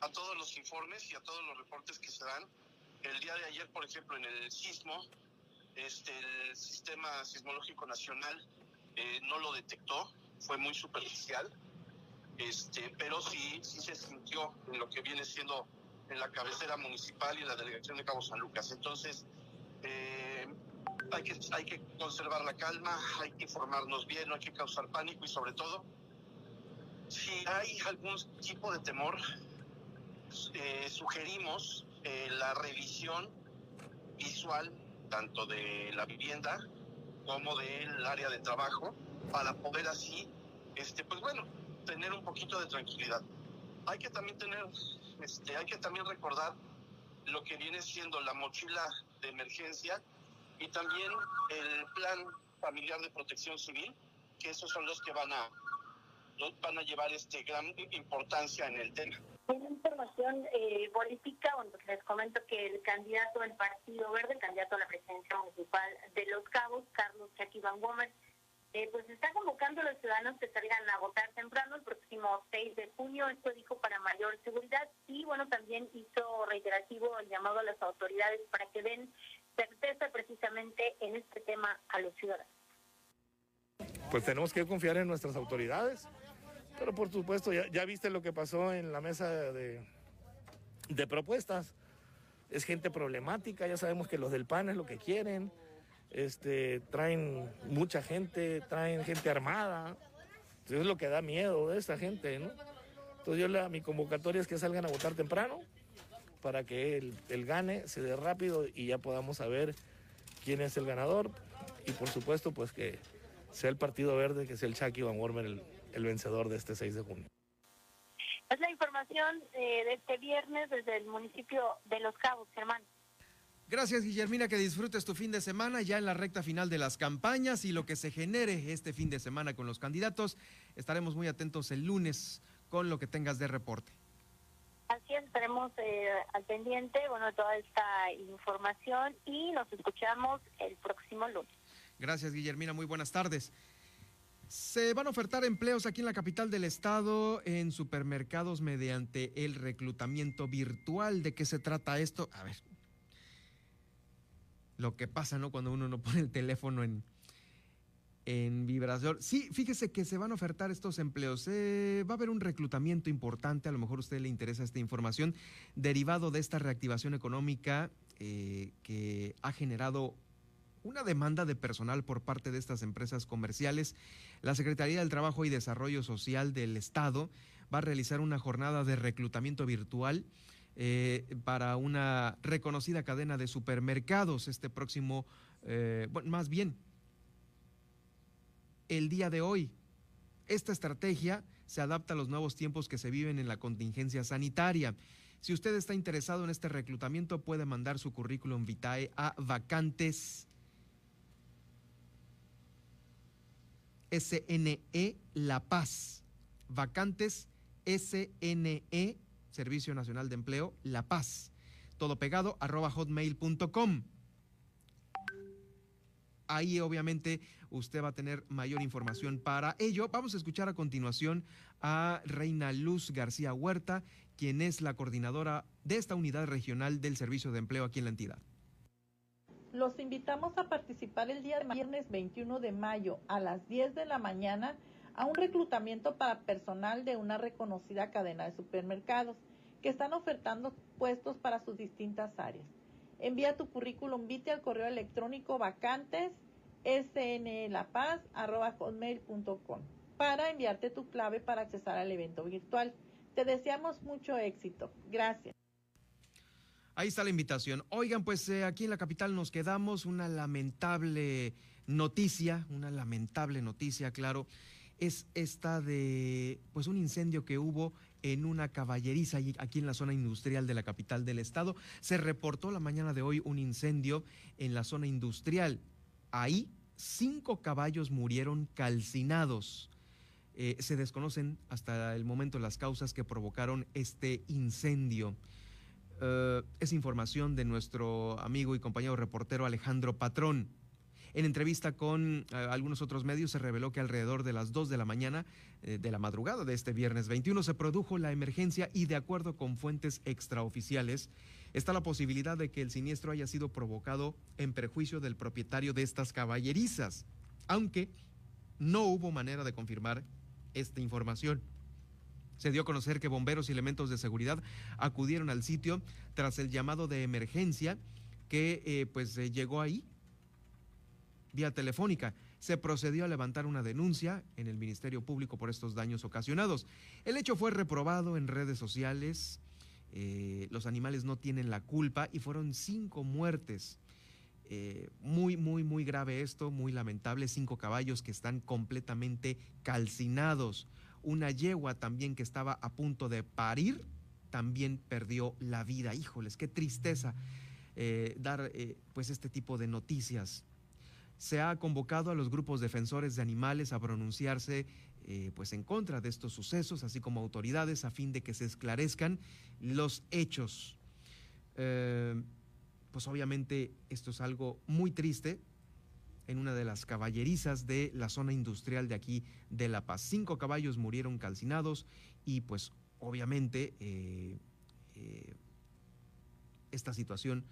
A todos los informes y a todos los reportes que se dan, el día de ayer, por ejemplo, en el sismo, este, el Sistema Sismológico Nacional eh, no lo detectó, fue muy superficial, este, pero sí, sí se sintió en lo que viene siendo en la cabecera municipal y la delegación de Cabo San Lucas. Entonces, eh, hay, que, hay que conservar la calma, hay que informarnos bien, no hay que causar pánico y sobre todo, si hay algún tipo de temor, eh, sugerimos la revisión visual tanto de la vivienda como del área de trabajo para poder así, este, pues bueno, tener un poquito de tranquilidad. Hay que también tener, este, hay que también recordar lo que viene siendo la mochila de emergencia y también el plan familiar de protección civil, que esos son los que van a, van a llevar este gran importancia en el tema. En información eh, política, bueno, pues les comento que el candidato del Partido Verde, el candidato a la presidencia municipal de Los Cabos, Carlos Jackie Van Gómez, eh, pues está convocando a los ciudadanos que salgan a votar temprano el próximo 6 de junio. Esto dijo para mayor seguridad y, bueno, también hizo reiterativo el llamado a las autoridades para que den certeza precisamente en este tema a los ciudadanos. Pues tenemos que confiar en nuestras autoridades pero por supuesto, ya, viste lo que pasó en la mesa de, de propuestas. Es gente problemática, ya sabemos que los del PAN es lo que quieren. Este, traen mucha gente, traen gente armada. Entonces es lo que da miedo de esta gente. Entonces yo la, mi convocatoria es que salgan a votar temprano para que el, el, gane se dé rápido y ya podamos saber quién es el ganador. Y por supuesto, pues que sea el Partido Verde, que sea el Chucky Van Wormer el, el vencedor de este 6 de junio. Es la información eh, de este viernes desde el municipio de Los Cabos, Germán. Gracias, Guillermina, que disfrutes tu fin de semana ya en la recta final de las campañas y lo que se genere este fin de semana con los candidatos. Estaremos muy atentos el lunes con lo que tengas de reporte. Así es, estaremos eh, al pendiente, bueno, toda esta información y nos escuchamos el próximo lunes. Gracias, Guillermina, muy buenas tardes. Se van a ofertar empleos aquí en la capital del estado en supermercados mediante el reclutamiento virtual. ¿De qué se trata esto? A ver. Lo que pasa, ¿no? Cuando uno no pone el teléfono en, en vibración. Sí, fíjese que se van a ofertar estos empleos. Eh, va a haber un reclutamiento importante. A lo mejor a usted le interesa esta información derivado de esta reactivación económica eh, que ha generado una demanda de personal por parte de estas empresas comerciales, la Secretaría del Trabajo y Desarrollo Social del Estado va a realizar una jornada de reclutamiento virtual eh, para una reconocida cadena de supermercados este próximo, eh, bueno, más bien, el día de hoy. Esta estrategia se adapta a los nuevos tiempos que se viven en la contingencia sanitaria. Si usted está interesado en este reclutamiento, puede mandar su currículum vitae a vacantes SNE La Paz. Vacantes SNE, Servicio Nacional de Empleo, La Paz. Todo pegado, arroba hotmail.com. Ahí obviamente usted va a tener mayor información para ello. Vamos a escuchar a continuación a Reina Luz García Huerta, quien es la coordinadora de esta unidad regional del Servicio de Empleo aquí en la entidad. Los invitamos a participar el día de viernes 21 de mayo a las 10 de la mañana a un reclutamiento para personal de una reconocida cadena de supermercados que están ofertando puestos para sus distintas áreas. Envía tu currículum vitae al correo electrónico vacantes snlapaz.com para enviarte tu clave para accesar al evento virtual. Te deseamos mucho éxito. Gracias. Ahí está la invitación. Oigan, pues eh, aquí en la capital nos quedamos una lamentable noticia, una lamentable noticia, claro, es esta de pues un incendio que hubo en una caballeriza aquí en la zona industrial de la capital del estado. Se reportó la mañana de hoy un incendio en la zona industrial. Ahí cinco caballos murieron calcinados. Eh, se desconocen hasta el momento las causas que provocaron este incendio. Eh, es información de nuestro amigo y compañero reportero Alejandro Patrón. En entrevista con eh, algunos otros medios se reveló que alrededor de las 2 de la mañana eh, de la madrugada de este viernes 21 se produjo la emergencia y de acuerdo con fuentes extraoficiales está la posibilidad de que el siniestro haya sido provocado en perjuicio del propietario de estas caballerizas, aunque no hubo manera de confirmar esta información. Se dio a conocer que bomberos y elementos de seguridad acudieron al sitio tras el llamado de emergencia que eh, pues llegó ahí vía telefónica. Se procedió a levantar una denuncia en el Ministerio Público por estos daños ocasionados. El hecho fue reprobado en redes sociales. Eh, los animales no tienen la culpa y fueron cinco muertes. Eh, muy, muy, muy grave esto, muy lamentable. Cinco caballos que están completamente calcinados. Una yegua también que estaba a punto de parir también perdió la vida. Híjoles, qué tristeza eh, dar pues este tipo de noticias se ha convocado a los grupos defensores de animales a pronunciarse eh, pues en contra de estos sucesos, así como autoridades, a fin de que se esclarezcan los hechos. Eh, pues obviamente esto es algo muy triste en una de las caballerizas de la zona industrial de aquí de La Paz. Cinco caballos murieron calcinados y pues obviamente eh, esta situación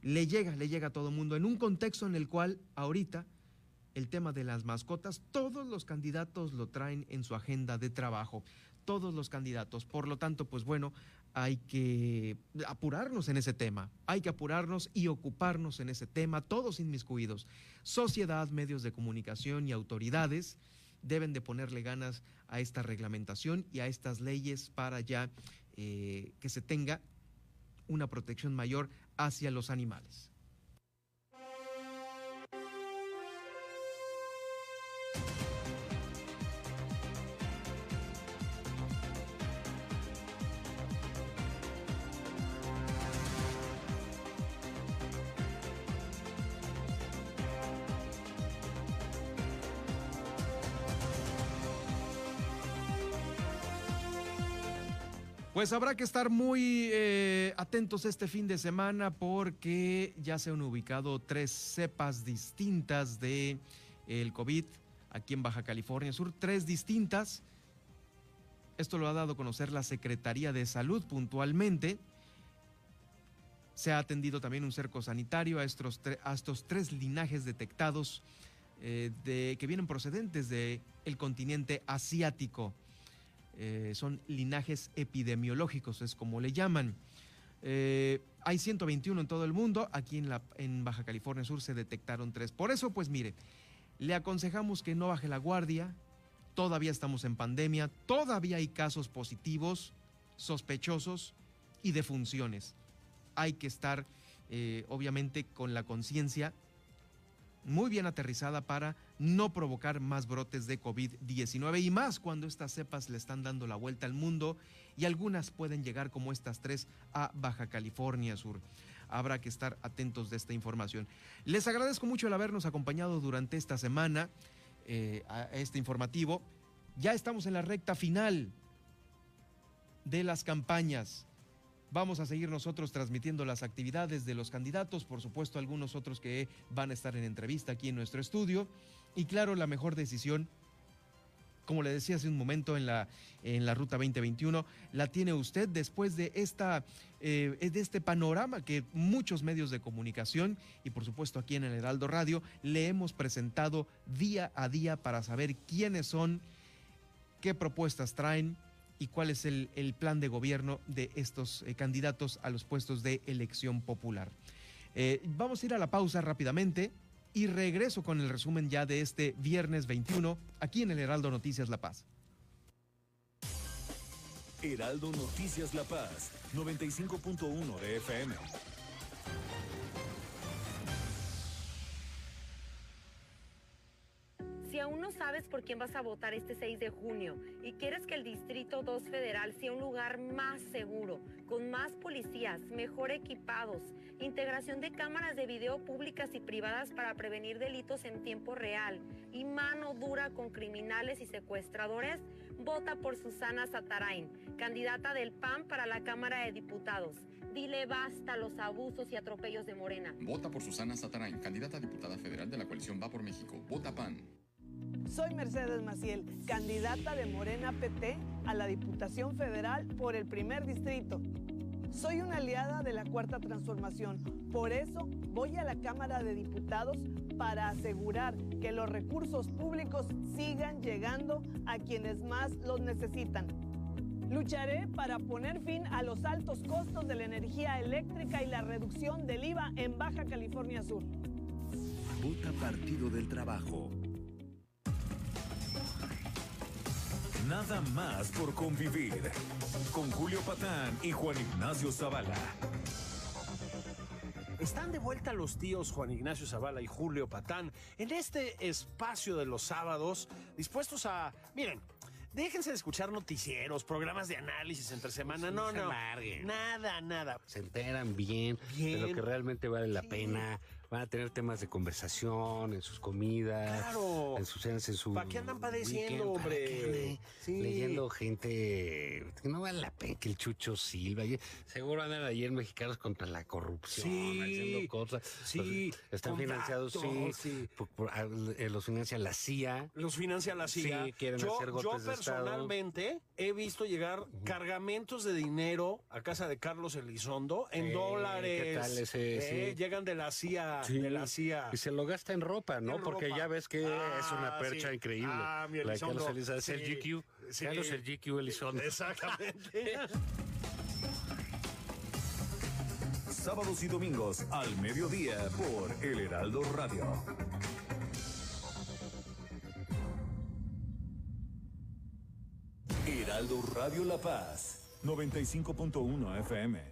le llega, le llega a todo mundo, en un contexto en el cual ahorita el tema de las mascotas, todos los candidatos lo traen en su agenda de trabajo, todos los candidatos. Por lo tanto, pues bueno, hay que apurarnos en ese tema, hay que apurarnos y ocuparnos en ese tema, todos inmiscuidos. Sociedad, medios de comunicación y autoridades deben de ponerle ganas a esta reglamentación y a estas leyes para ya eh, que se tenga una protección mayor hacia los animales. Pues habrá que estar muy eh, atentos este fin de semana porque ya se han ubicado tres cepas distintas de el COVID aquí en Baja California Sur, tres distintas. Esto lo ha dado a conocer la Secretaría de Salud puntualmente. Se ha atendido también un cerco sanitario a estos, estos tres linajes detectados eh, de, que vienen procedentes del el continente asiático. Eh, son linajes epidemiológicos, es como le llaman. Eh, hay 121 en todo el mundo, aquí en, en Baja California Sur se detectaron tres. Por eso, pues mire, le aconsejamos que no baje la guardia, todavía estamos en pandemia, todavía hay casos positivos, sospechosos y defunciones. Hay que estar, eh, obviamente, con la conciencia muy bien aterrizada para no provocar más brotes de COVID-19 y más cuando estas cepas le están dando la vuelta al mundo y algunas pueden llegar como estas tres a Baja California Sur. Habrá que estar atentos de esta información. Les agradezco mucho el habernos acompañado durante esta semana. eh, a este informativo. Ya estamos en la recta final de las campañas. Vamos a seguir nosotros transmitiendo las actividades de los candidatos, por supuesto algunos otros que van a estar en entrevista aquí en nuestro estudio. Y claro, la mejor decisión, como le decía hace un momento en la, en la Ruta 2021, la tiene usted después de, esta, eh, de este panorama que muchos medios de comunicación y por supuesto aquí en el Heraldo Radio le hemos presentado día a día para saber quiénes son, qué propuestas traen, y cuál es el, plan de gobierno de estos eh, candidatos a los puestos de elección popular. Eh, vamos a ir a la pausa rápidamente y regreso con el resumen ya de este viernes 21 aquí en el Heraldo Noticias La Paz. Heraldo Noticias La Paz, 95.1 de FM. Sabes por quién vas a votar este 6 de junio y quieres que el Distrito 2 Federal sea un lugar más seguro, con más policías, mejor equipados, integración de cámaras de video públicas y privadas para prevenir delitos en tiempo real y mano dura con criminales y secuestradores, vota por Susana Satarain, candidata del PAN para la Cámara de Diputados. Dile basta los abusos y atropellos de Morena. Vota por Susana Satarain, candidata a diputada federal de la coalición Va por México. Vota PAN. Soy Mercedes Maciel, candidata de Morena PT a la Diputación Federal por el primer distrito. Soy una aliada de la Cuarta Transformación, por eso voy a la Cámara de Diputados para asegurar que los recursos públicos sigan llegando a quienes más los necesitan. Lucharé para poner fin a los altos costos de la energía eléctrica y la reducción del IVA en Baja California Sur. Vota Partido del Trabajo. Nada más por convivir. Con Julio Patán y Juan Ignacio Zavala. Están de vuelta los tíos Juan Ignacio Zavala y Julio Patán en este espacio de los sábados, dispuestos a, miren, déjense de escuchar noticieros, programas de análisis entre semana, Pues no, no se no, amarguen. nada, nada. Se enteran bien, de lo Bien. que realmente vale la pena. Van a tener temas de conversación en sus comidas, Claro. en sus cenas, en su. ¿Para qué andan padeciendo, weekend, ¿para qué hombre? Sí. Leyendo gente que no vale la pena, que el Chucho Silva. Seguro andan ayer mexicanos contra la corrupción, Sí. haciendo cosas. Sí, Los- están financiados, sí. datos, sí. por- por- ah, eh, los financia la CIA. Los financia la CIA. Sí, quieren yo, hacer yo golpes de Estado. personalmente he visto llegar cargamentos de dinero a casa de Carlos Elizondo en Eh, dólares. ¿qué tal ese? Eh, Sí. Llegan de la CIA, Sí. de la CIA. Y se lo gasta en ropa, ¿no? En Porque ropa. ya ves que es Ah, una percha sí. increíble. Ah, mi la Elizondo. Carlos Elizondo. Es el Sí, GQ. sí. Carlos el GQ Elizondo. Exactamente. Sábados y domingos al mediodía por El Heraldo Radio. Heraldo Radio La Paz, 95.1 FM.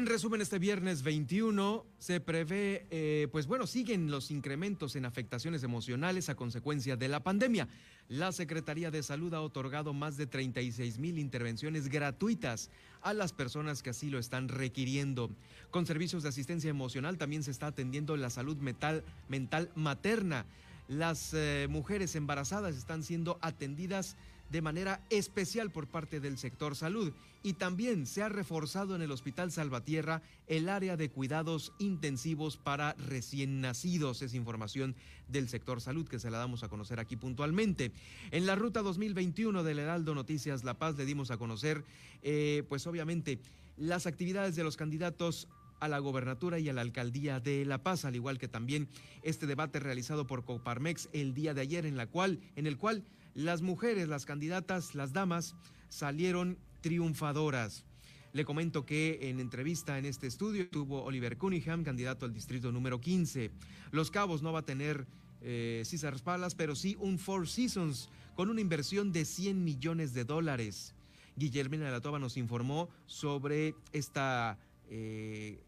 En resumen, este viernes 21 se prevé, eh, pues bueno, siguen los incrementos en afectaciones emocionales a consecuencia de la pandemia. La Secretaría de Salud ha otorgado más de 36 mil intervenciones gratuitas a las personas que así lo están requiriendo. Con servicios de asistencia emocional también se está atendiendo la salud mental, mental materna. Las eh, mujeres embarazadas están siendo atendidas de manera especial por parte del sector salud y también se ha reforzado en el Hospital Salvatierra el área de cuidados intensivos para recién nacidos. Es información del sector salud que se la damos a conocer aquí puntualmente. En la ruta 2021 del Heraldo Noticias La Paz le dimos a conocer, eh, pues obviamente, las actividades de los candidatos a la gobernatura y a la alcaldía de La Paz, al igual que también este debate realizado por Coparmex el día de ayer, en la cual, en el cual las mujeres, las candidatas, las damas salieron triunfadoras. Le comento que en entrevista en este estudio tuvo Oliver Cunningham, candidato al distrito número 15. Los Cabos no va a tener eh, César Palace, pero sí un Four Seasons con una inversión de 100 millones de dólares. Guillermina de la Toba nos informó sobre esta eh,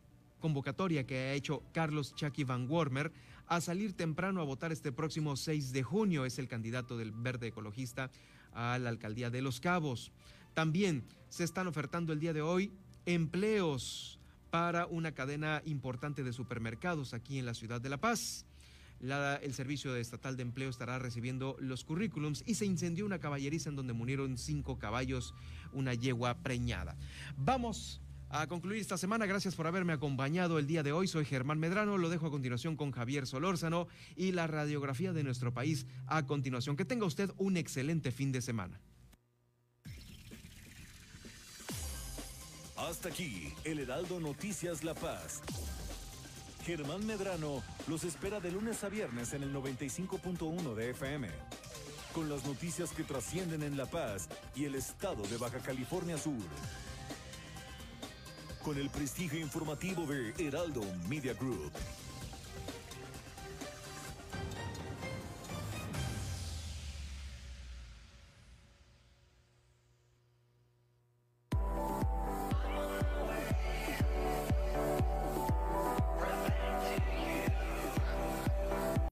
convocatoria que ha hecho Carlos Chucky Van Wormer a salir temprano a votar este próximo 6 de junio. Es el candidato del Verde Ecologista a la alcaldía de Los Cabos. También se están ofertando el día de hoy empleos para una cadena importante de supermercados aquí en la ciudad de La Paz. el Servicio Estatal de Empleo estará recibiendo los currículums y se incendió una caballeriza en donde murieron cinco caballos, una yegua preñada. Vamos a concluir esta semana. Gracias por haberme acompañado el día de hoy. Soy Germán Medrano. Lo dejo a continuación con Javier Solórzano y la radiografía de nuestro país a continuación. Que tenga usted un excelente fin de semana. Hasta aquí, el Heraldo Noticias La Paz. Germán Medrano los espera de lunes a viernes en el 95.1 de FM. Con las noticias que trascienden en La Paz y el estado de Baja California Sur con el prestigio informativo de Heraldo Media Group.